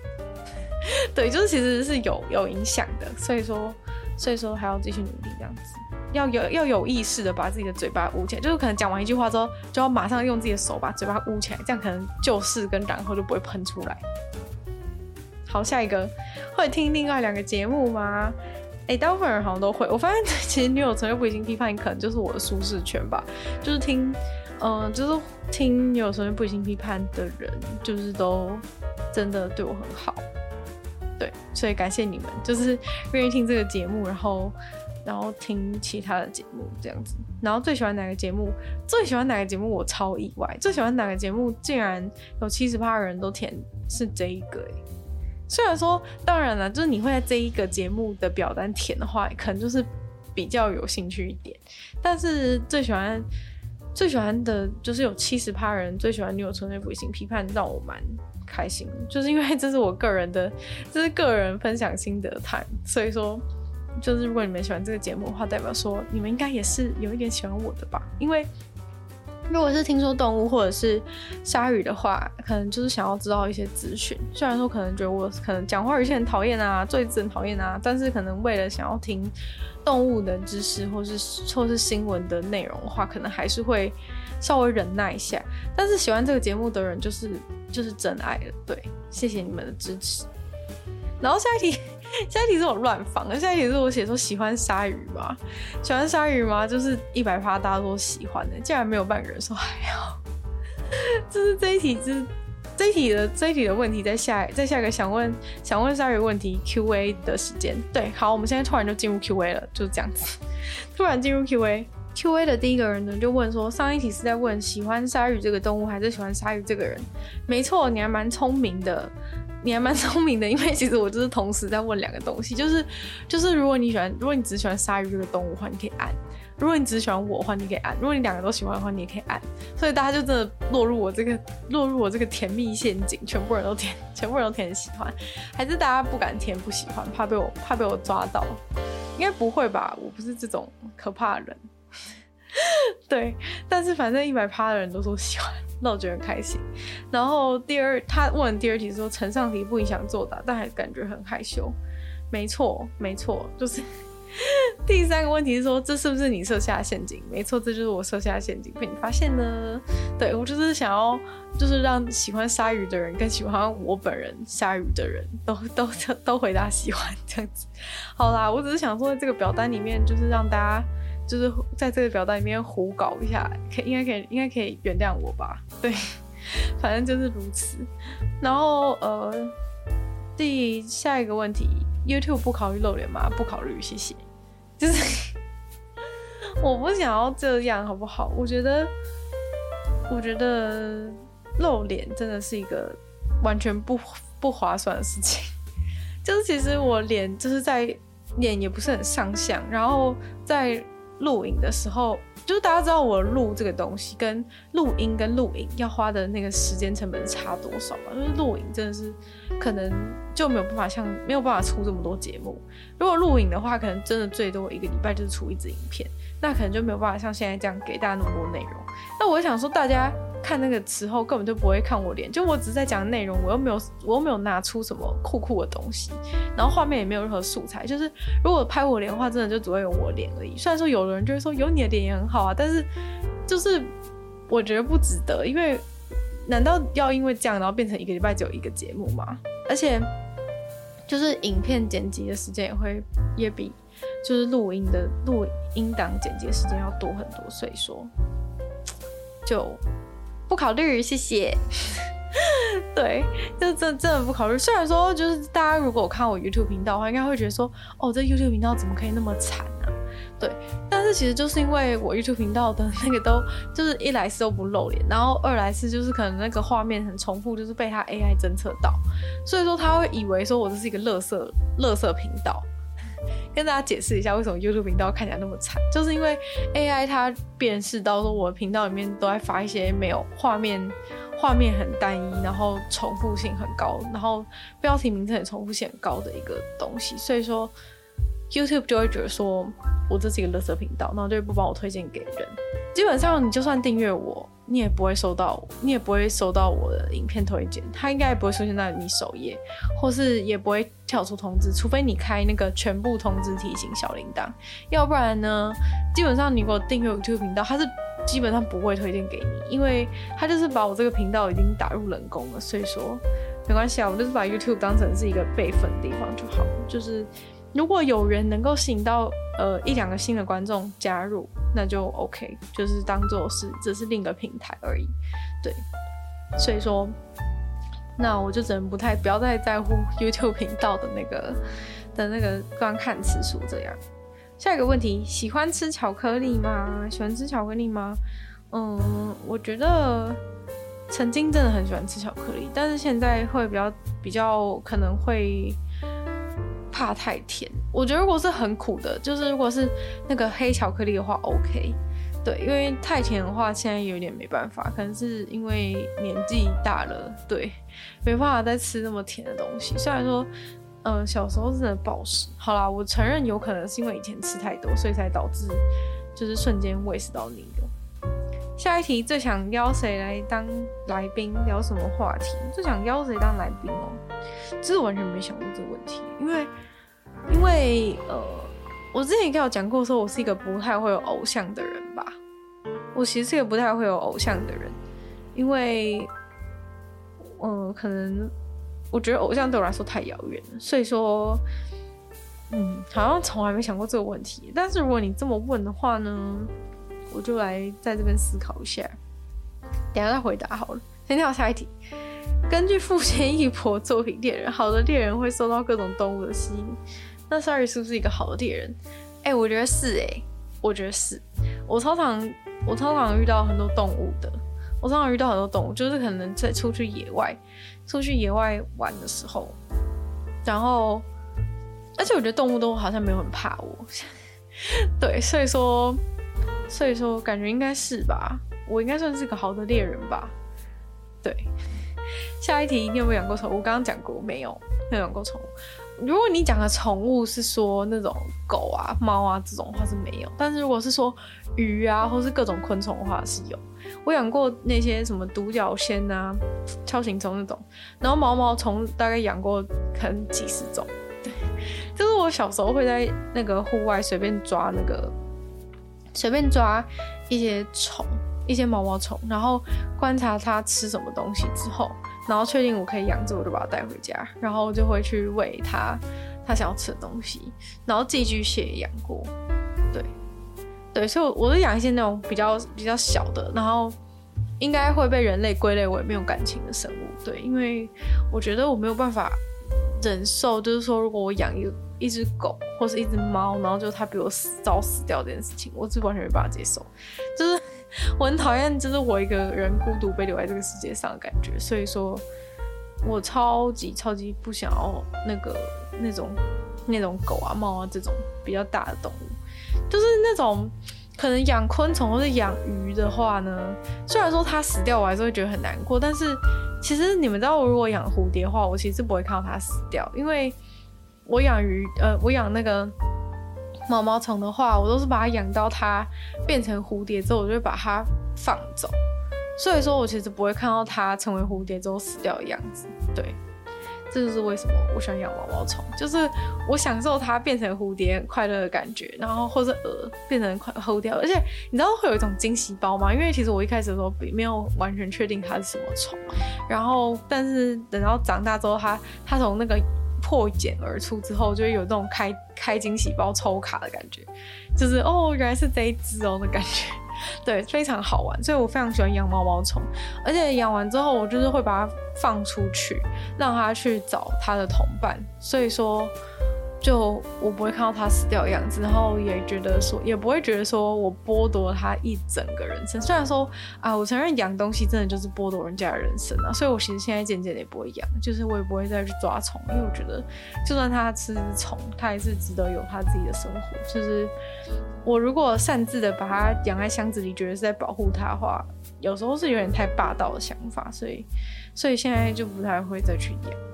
对，就是其实是有有影响的，所以说，所以说还要继续努力，这样子，要有要有意识的把自己的嘴巴捂起来，就是可能讲完一句话之后，就要马上用自己的手把嘴巴捂起来，这样可能就是跟然后就不会喷出来。好，下一个会听另外两个节目吗？哎，大部分人好像都会。我发现 其实女友纯粹不已经批判，可能就是我的舒适圈吧，就是听，嗯、就是听女友纯粹不已经批判的人，就是都真的对我很好。对，所以感谢你们，就是愿意听这个节目，然后，然后听其他的节目这样子。然后最喜欢哪个节目？最喜欢哪个节目？我超意外，最喜欢哪个节目？竟然有七十八人都填是这一个。虽然说，当然了，就是你会在这一个节目的表单填的话，可能就是比较有兴趣一点。但是最喜欢最喜欢的就是有七十趴人最喜欢《女友纯粹不行批判》，让我蛮开心，就是因为这是我个人的，这是个人分享心得谈，所以说，就是如果你们喜欢这个节目的话，代表说你们应该也是有一点喜欢我的吧，因为。如果是听说动物或者是鲨鱼的话，可能就是想要知道一些资讯。虽然说可能觉得我可能讲话有些很讨厌啊，最字很讨厌啊，但是可能为了想要听动物的知识或是或是新闻的内容的话，可能还是会稍微忍耐一下。但是喜欢这个节目的人就是就是真爱了，对，谢谢你们的支持。然后下一题。下一题是我乱放的，下一题是我写说喜欢鲨鱼吗？喜欢鲨鱼吗？就是一百趴大家都喜欢的，竟然没有半个人说还好。就是这一题，就是这一题的这一题的问题，在下在下一个想问想问鲨鱼问题 Q A 的时间。对，好，我们现在突然就进入 Q A 了，就是这样子。突然进入 Q A Q A 的第一个人呢，就问说，上一题是在问喜欢鲨鱼这个动物，还是喜欢鲨鱼这个人？没错，你还蛮聪明的。你还蛮聪明的，因为其实我就是同时在问两个东西，就是就是如果你喜欢，如果你只喜欢鲨鱼这个动物的话，你可以按；如果你只喜欢我的话，你可以按；如果你两个都喜欢的话，你也可以按。所以大家就真的落入我这个落入我这个甜蜜陷阱，全部人都填，全部人都填喜欢，还是大家不敢填不喜欢，怕被我怕被我抓到？应该不会吧？我不是这种可怕的人。对，但是反正一百趴的人都说喜欢。那我觉得很开心。然后第二，他问第二题说，呈上题不影响作答，但还感觉很害羞。没错，没错，就是 第三个问题是说，这是不是你设下的陷阱？没错，这就是我设下的陷阱，被你发现了。对，我就是想要，就是让喜欢鲨鱼的人跟喜欢我本人鲨鱼的人都都都回答喜欢这样子。好啦，我只是想说，在这个表单里面，就是让大家。就是在这个表单里面胡搞一下，可应该可以，应该可以原谅我吧？对，反正就是如此。然后呃，第下一个问题，YouTube 不考虑露脸吗？不考虑，谢谢。就是 我不想要这样，好不好？我觉得，我觉得露脸真的是一个完全不不划算的事情。就是其实我脸就是在脸也不是很上相，然后在。录影的时候，就是大家知道我录这个东西跟录音跟录影要花的那个时间成本差多少吗？就是录影真的是可能就没有办法像没有办法出这么多节目。如果录影的话，可能真的最多一个礼拜就是出一支影片，那可能就没有办法像现在这样给大家那么多内容。那我想说大家。看那个时候根本就不会看我脸，就我只是在讲内容，我又没有我又没有拿出什么酷酷的东西，然后画面也没有任何素材，就是如果拍我脸的话，真的就只会有我脸而已。虽然说有的人就会说有你的脸也很好啊，但是就是我觉得不值得，因为难道要因为这样然后变成一个礼拜只有一个节目吗？而且就是影片剪辑的时间也会也比就是录音的录音档剪辑时间要多很多，所以说就。不考虑，谢谢。对，就真真的不考虑。虽然说，就是大家如果看我 YouTube 频道的话，应该会觉得说，哦，这 YouTube 频道怎么可以那么惨啊？对，但是其实就是因为我 YouTube 频道的那个都就是一来是都不露脸，然后二来是就是可能那个画面很重复，就是被他 AI 侦测到，所以说他会以为说我这是一个垃圾垃圾频道。跟大家解释一下，为什么 YouTube 频道看起来那么惨，就是因为 AI 它辨识到说我的频道里面都在发一些没有画面、画面很单一，然后重复性很高，然后标题名称也重复性很高的一个东西，所以说 YouTube 就会觉得说我这是一个垃圾频道，然后就会不帮我推荐给人。基本上你就算订阅我。你也不会收到，你也不会收到我的影片推荐，它应该也不会出现在你首页，或是也不会跳出通知，除非你开那个全部通知提醒小铃铛，要不然呢，基本上你给我订阅 YouTube 频道，它是基本上不会推荐给你，因为它就是把我这个频道已经打入冷宫了，所以说没关系啊，我就是把 YouTube 当成是一个备份的地方就好，就是。如果有人能够吸引到呃一两个新的观众加入，那就 OK，就是当做是只是另一个平台而已，对。所以说，那我就只能不太不要再在乎 YouTube 频道的那个的那个观看次数这样。下一个问题，喜欢吃巧克力吗？喜欢吃巧克力吗？嗯，我觉得曾经真的很喜欢吃巧克力，但是现在会比较比较可能会。怕太甜，我觉得如果是很苦的，就是如果是那个黑巧克力的话，OK。对，因为太甜的话，现在有点没办法，可能是因为年纪大了，对，没办法再吃那么甜的东西。虽然说，嗯、小时候真的暴食。好啦，我承认有可能是因为以前吃太多，所以才导致就是瞬间胃食道逆流。下一题，最想邀谁来当来宾？聊什么话题？最想邀谁当来宾哦？其实我完全没想过这个问题，因为，因为呃，我之前应该有讲过，说我是一个不太会有偶像的人吧。我其实是个不太会有偶像的人，因为，嗯、可能我觉得偶像对我来说太遥远了，所以说，嗯，好像从来没想过这个问题。但是如果你这么问的话呢？我就来在这边思考一下，等下再回答好了。先跳下一题。根据富坚义博作品猎人，好的猎人会受到各种动物的吸引。那 Sorry 是不是一个好的猎人？哎、我觉得是哎、我觉得是。我超常我超常遇到很多动物的，我超常遇到很多动物，就是可能在出去野外，出去野外玩的时候，然后，而且我觉得动物都好像没有很怕我。对，所以说。所以说，感觉应该是吧，我应该算是个好的猎人吧。对，下一题，你有没有养过宠物？我刚刚讲过，没有，没有养过宠物。如果你讲的宠物是说那种狗啊、猫啊这种话是没有，但是如果是说鱼啊，或是各种昆虫的话是有。我养过那些什么独角仙啊、锹形虫那种，然后毛毛虫大概养过可能几十种。对，就是我小时候会在那个户外随便抓那个。随便抓一些虫，一些毛毛虫，然后观察它吃什么东西之后，然后确定我可以养着，我就把它带回家，然后就会去喂它它想要吃的东西。然后寄居蟹也养过，对对，所以我我是养一些那种比较比较小的，然后应该会被人类归类为没有感情的生物。对，因为我觉得我没有办法忍受，就是说如果我养一个。一只狗或是一只猫，然后就它比我死早死掉这件事情，我是完全没办法接受。就是我很讨厌，就是我一个人孤独被留在这个世界上的感觉。所以说，我超级超级不想要那个那种那种狗啊猫啊这种比较大的动物。就是那种可能养昆虫或是养鱼的话呢，虽然说它死掉，我还是会觉得很难过。但是其实你们知道，我如果养蝴蝶的话，我其实不会看到它死掉，因为。我养鱼，呃，我养那个毛毛虫的话，我都是把它养到它变成蝴蝶之后，我就会把它放走。所以说我其实不会看到它成为蝴蝶之后死掉的样子。对，这就是为什么我喜欢养毛毛虫，就是我享受它变成蝴蝶快乐的感觉，然后或者呃变成快蝴蝶，而且你知道会有一种惊喜包吗？因为其实我一开始的时候没有完全确定它是什么虫，然后但是等到长大之后，它它从那个。破茧而出之后，就会有这种开开惊喜包抽卡的感觉，就是哦，原来是这一只哦的感觉，对，非常好玩。所以我非常喜欢养毛毛虫，而且养完之后，我就是会把它放出去，让它去找它的同伴。所以说。就我不会看到他死掉的样子，然后也觉得说，也不会觉得说我剥夺他一整个人生。虽然说啊，我承认养东西真的就是剥夺人家的人生啊，所以我其实现在渐渐的也不会养，就是我也不会再去抓虫，因为我觉得就算他吃虫，他还是值得有他自己的生活。就是我如果擅自的把它养在箱子里，觉得是在保护他的话，有时候是有点太霸道的想法，所以所以现在就不太会再去养。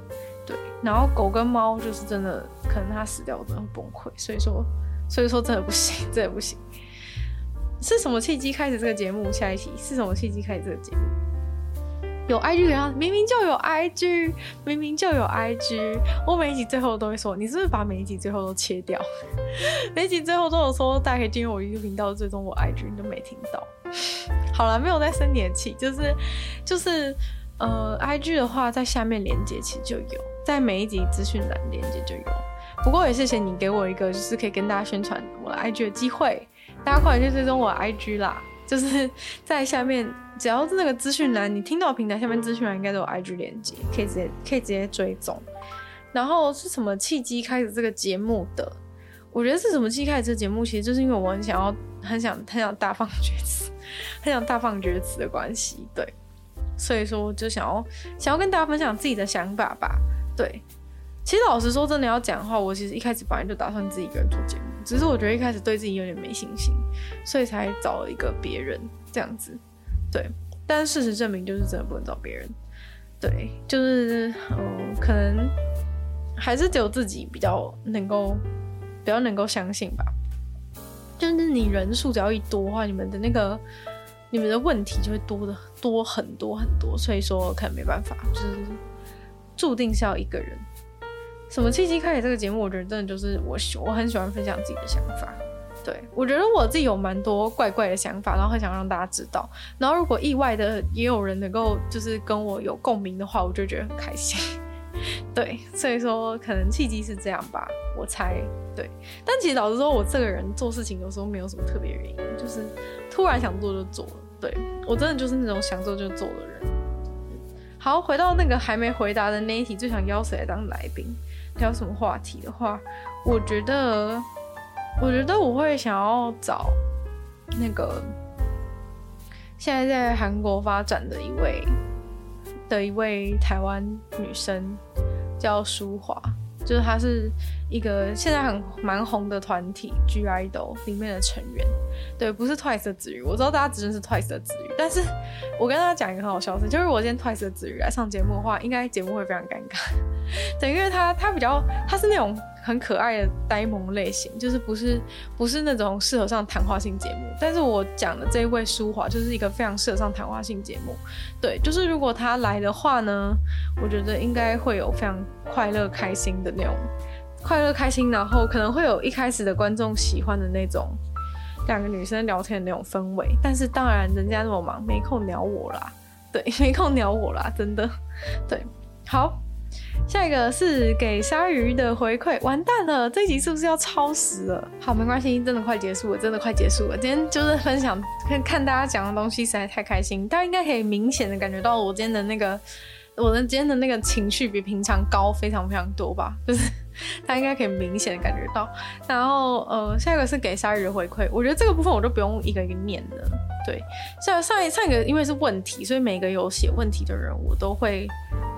然后狗跟猫就是真的，可能它死掉我真的会崩溃，所以说，所以说真的不行，真的不行。是什么契机开始这个节目？下一题是什么契机开始这个节目？有 IG 然后明明就有 IG，明明就有 IG，我每一集最后都会说，你是不是把每一集最后都切掉？每一集最后都有说，大家可以进入我 YouTube 频道最终我 IG，你都没听到。好了，没有在生你的气，就是就是呃，IG 的话在下面连接其实就有。在每一集资讯栏链接就有，不过也谢谢你给我一个就是可以跟大家宣传我的 IG 的机会，大家快点去追踪我 IG 啦！就是在下面，只要是那个资讯栏，你听到平台下面资讯栏应该都有 IG 链接，可以直接可以直接追踪。然后是什么契机开始这个节目的？我觉得是什么契机开始这个节目，其实就是因为我很想要很想很想大放厥词，很想大放厥词的关系，对，所以说就想要想要跟大家分享自己的想法吧。对，其实老实说，真的要讲的话，我其实一开始本来就打算自己一个人做节目，只是我觉得一开始对自己有点没信心，所以才找了一个别人这样子。对，但事实证明就是真的不能找别人。对，就是嗯，可能还是只有自己比较能够比较能够相信吧。就是你人数只要一多的话，你们的那个你们的问题就会多的多很多很多，所以说可能没办法，就是注定是要一个人。什么契机开始这个节目？我觉得真的就是我喜我很喜欢分享自己的想法。对，我觉得我自己有蛮多怪怪的想法，然后很想让大家知道。然后如果意外的也有人能够就是跟我有共鸣的话，我就觉得很开心。对，所以说可能契机是这样吧，我猜。对，但其实老实说，我这个人做事情有时候没有什么特别原因，就是突然想做就做了。对，我真的就是那种想做就做的人。好，回到那个还没回答的那一题，最想邀谁来当来宾？聊什么话题的话，我觉得。我觉得我会想要找那个现在在韩国发展的一位的一位台湾女生，叫舒华，就是他是一个现在很蛮红的团体 G IDOL 里面的成员。对，不是 Twice 的子瑜，我知道大家只认识 Twice 的子瑜，但是我跟大家讲一个很好笑的事，就是我今天 Twice 的子瑜来上节目的话，应该节目会非常尴尬。对，因为他他比较他是那种。很可爱的呆萌类型，就是不是不是那种适合上谈话性节目。但是我讲的这一位舒华，就是一个非常适合上谈话性节目。对，就是如果他来的话呢，我觉得应该会有非常快乐开心的那种快乐开心，然后可能会有一开始的观众喜欢的那种两个女生聊天的那种氛围。但是当然人家那么忙，没空鸟我啦。对，没空鸟我啦，真的。对，好。下一个是给鲨鱼的回馈，完蛋了，这一集是不是要超时了？好，没关系，真的快结束了，真的快结束了。今天就是分享看看大家讲的东西，实在太开心，大家应该可以明显的感觉到我今天的那个，我的今天的那个情绪比平常高非常非常多吧，就是他应该可以明显的感觉到。然后呃，下一个是给鲨鱼的回馈，我觉得这个部分我都不用一个一个念的，对，像上一上一个因为是问题，所以每个有写问题的人我都会。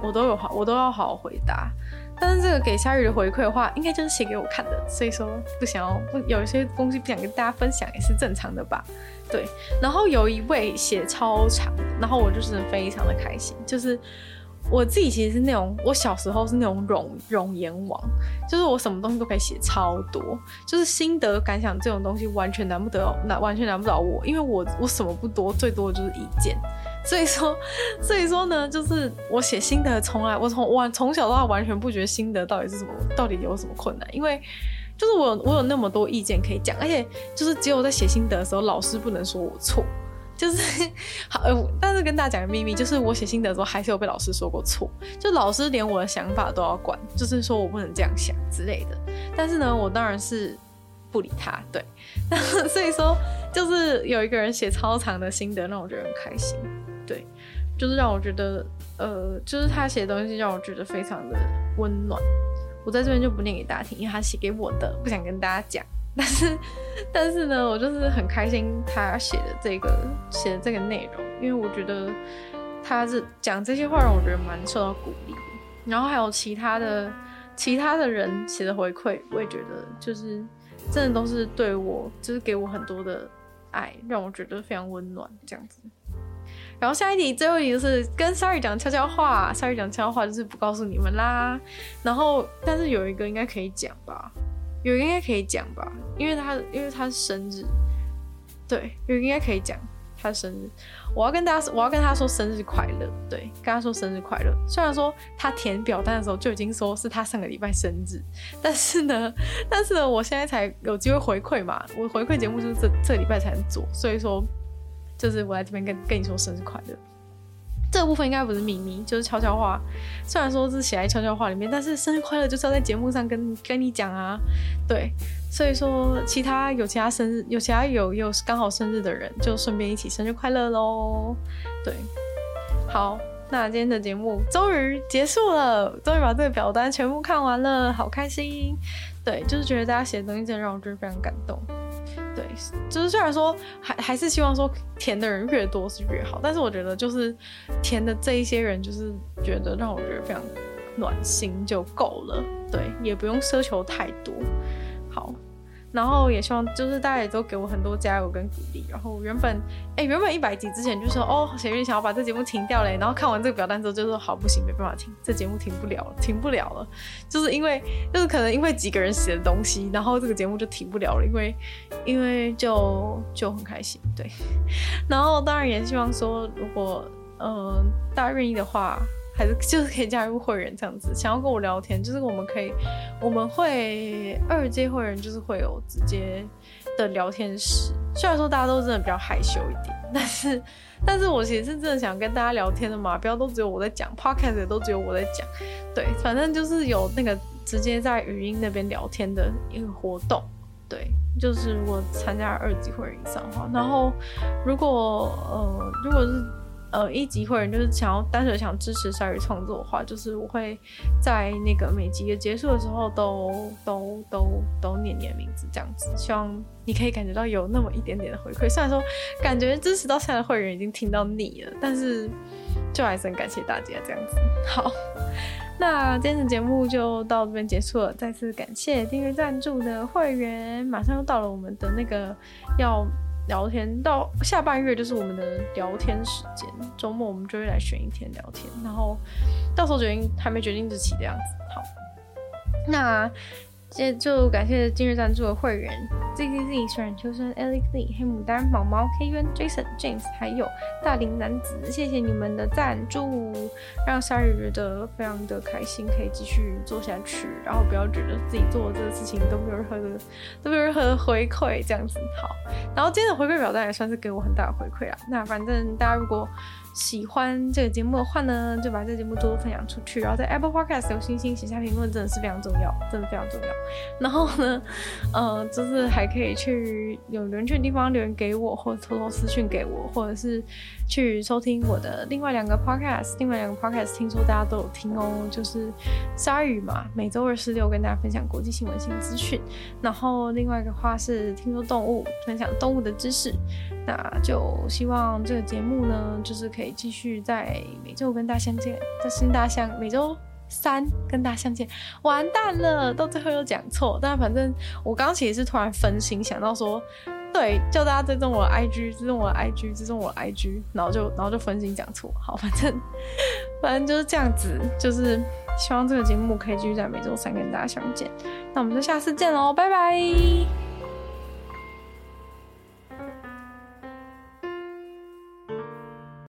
我都有好，我都要好好回答。但是这个给鲨鱼的回馈的话，应该就是写给我看的，所以说不想要不有一些东西不想跟大家分享也是正常的吧。对，然后有一位写超长，然后我就是非常的开心，就是我自己其实是那种我小时候是那种冗冗言王，就是我什么东西都可以写超多，就是心得感想这种东西完全难不得难完全难不倒我，因为我我什么不多，最多的就是意见。所以说，所以说呢，就是我写心得从来，我从我从小到大完全不觉得心得到底是什么，到底有什么困难，因为就是我我有那么多意见可以讲，而且就是只有在写心得的时候，老师不能说我错，就是 好，但是跟大家讲个秘密，就是我写心得的时候还是有被老师说过错，就老师连我的想法都要管，就是说我不能这样想之类的，但是呢，我当然是不理他，对，那所以说就是有一个人写超长的心得，让我觉得很开心。对，就是让我觉得，呃，就是他写的东西让我觉得非常的温暖。我在这边就不念给大家听，因为他写给我的，不想跟大家讲。但是，但是呢，我就是很开心他写的这个写的这个内容，因为我觉得他是讲这些话让我觉得蛮受到鼓励。然后还有其他的其他的人写的回馈，我也觉得就是真的都是对我，就是给我很多的爱，让我觉得非常温暖这样子。然后下一题，最后一题就是跟 sorry 讲悄悄话。，sorry 讲悄悄话就是不告诉你们啦。然后，但是有一个应该可以讲吧？有应该可以讲吧？因为他因为他是生日，对，有应该可以讲他生日。我要跟大家，我要跟他说生日快乐。对，跟他说生日快乐。虽然说他填表单的时候就已经说是他上个礼拜生日，但是呢，但是呢，我现在才有机会回馈嘛。我回馈节目就是这这个礼拜才能做，所以说。就是我在这边跟跟你说生日快乐，这个部分应该不是秘密，就是悄悄话。虽然说是写在悄悄话里面，但是生日快乐就是要在节目上跟跟你讲啊。对，所以说其他有其他生日，有其他有有刚好生日的人，就顺便一起生日快乐喽。对，好，那今天的节目终于结束了，终于把这个表单全部看完了，好开心。对，就是觉得大家写的东西真的让我觉得非常感动。对，就是虽然说还还是希望说填的人越多是越好，但是我觉得就是填的这一些人，就是觉得让我觉得非常暖心就够了。对，也不用奢求太多。好，然后也希望就是大家也都给我很多加油跟鼓励。然后原本哎、原本一百集之前就说哦，谁愿意想要把这节目停掉嘞？然后看完这个表单之后就说好，不行，没办法停，这节目停不了了，停不了了。就是因为就是可能因为几个人写的东西，然后这个节目就停不了了，因为因为就就很开心，对。然后当然也希望说，如果嗯、大家愿意的话。还是就是可以加入会员这样子，想要跟我聊天，就是我们可以，我们会二阶会员就是会有直接的聊天室。虽然说大家都真的比较害羞一点，但是，但是我其实是真的想跟大家聊天的嘛，不要都只有我在讲，Podcast 也都只有我在讲。对，反正就是有那个直接在语音那边聊天的一个活动。对，就是如果参加二级会员以上的话，然后如果呃，如果是。呃，一级会员就是想要单纯想支持鲨鱼创作的话，就是我会在那个每集的结束的时候都都都都念念名字这样子，希望你可以感觉到有那么一点点的回馈。虽然说感觉支持到现在的会员已经听到腻了，但是就还是很感谢大家这样子。好，那今天的节目就到这边结束了，再次感谢订阅赞助的会员。马上又到了我们的那个要。聊天到下半月就是我们的聊天时间，周末我们就会来选一天聊天，然后到时候决定还没决定日期的样子。好，那。接就感谢今日赞助的会员 Z Z Z、水染秋生、Alex Lee、黑牡丹、毛毛、K Yuan、Jason、James，还有大龄男子，谢谢你们的赞助，让鲨鱼觉得非常的开心，可以继续做下去，然后不要觉得自己做的这个事情都没有任何的都没有任何的回馈，这样子好。然后今天的回馈表单也算是给我很大的回馈啊。那反正大家如果。喜欢这个节目的话呢，就把这个节目多多分享出去，然后在 Apple Podcast 有星星写下评论，真的是非常重要，真的非常重要。然后呢，呃，就是还可以去有留言的地方留言给我，或者偷偷私讯给我，或者是去收听我的另外两个 Podcast。另外两个 Podcast 听说大家都有听哦，就是鲨鱼嘛，每周二、十、六跟大家分享国际新闻新资讯。然后另外一个话是听说动物，分享动物的知识。那就希望这个节目呢，就是可以继续在每周跟大家相见，在新大象每周三跟大家相见。完蛋了，到最后又讲错。但反正我刚刚其实是突然分心，想到说，对，叫大家追踪我的 IG，追踪我的 IG，追踪我的 IG，然后就然后就分心讲错。好，反正 反正就是这样子，就是希望这个节目可以继续在每周三跟大家相见。那我们就下次见喽，拜拜。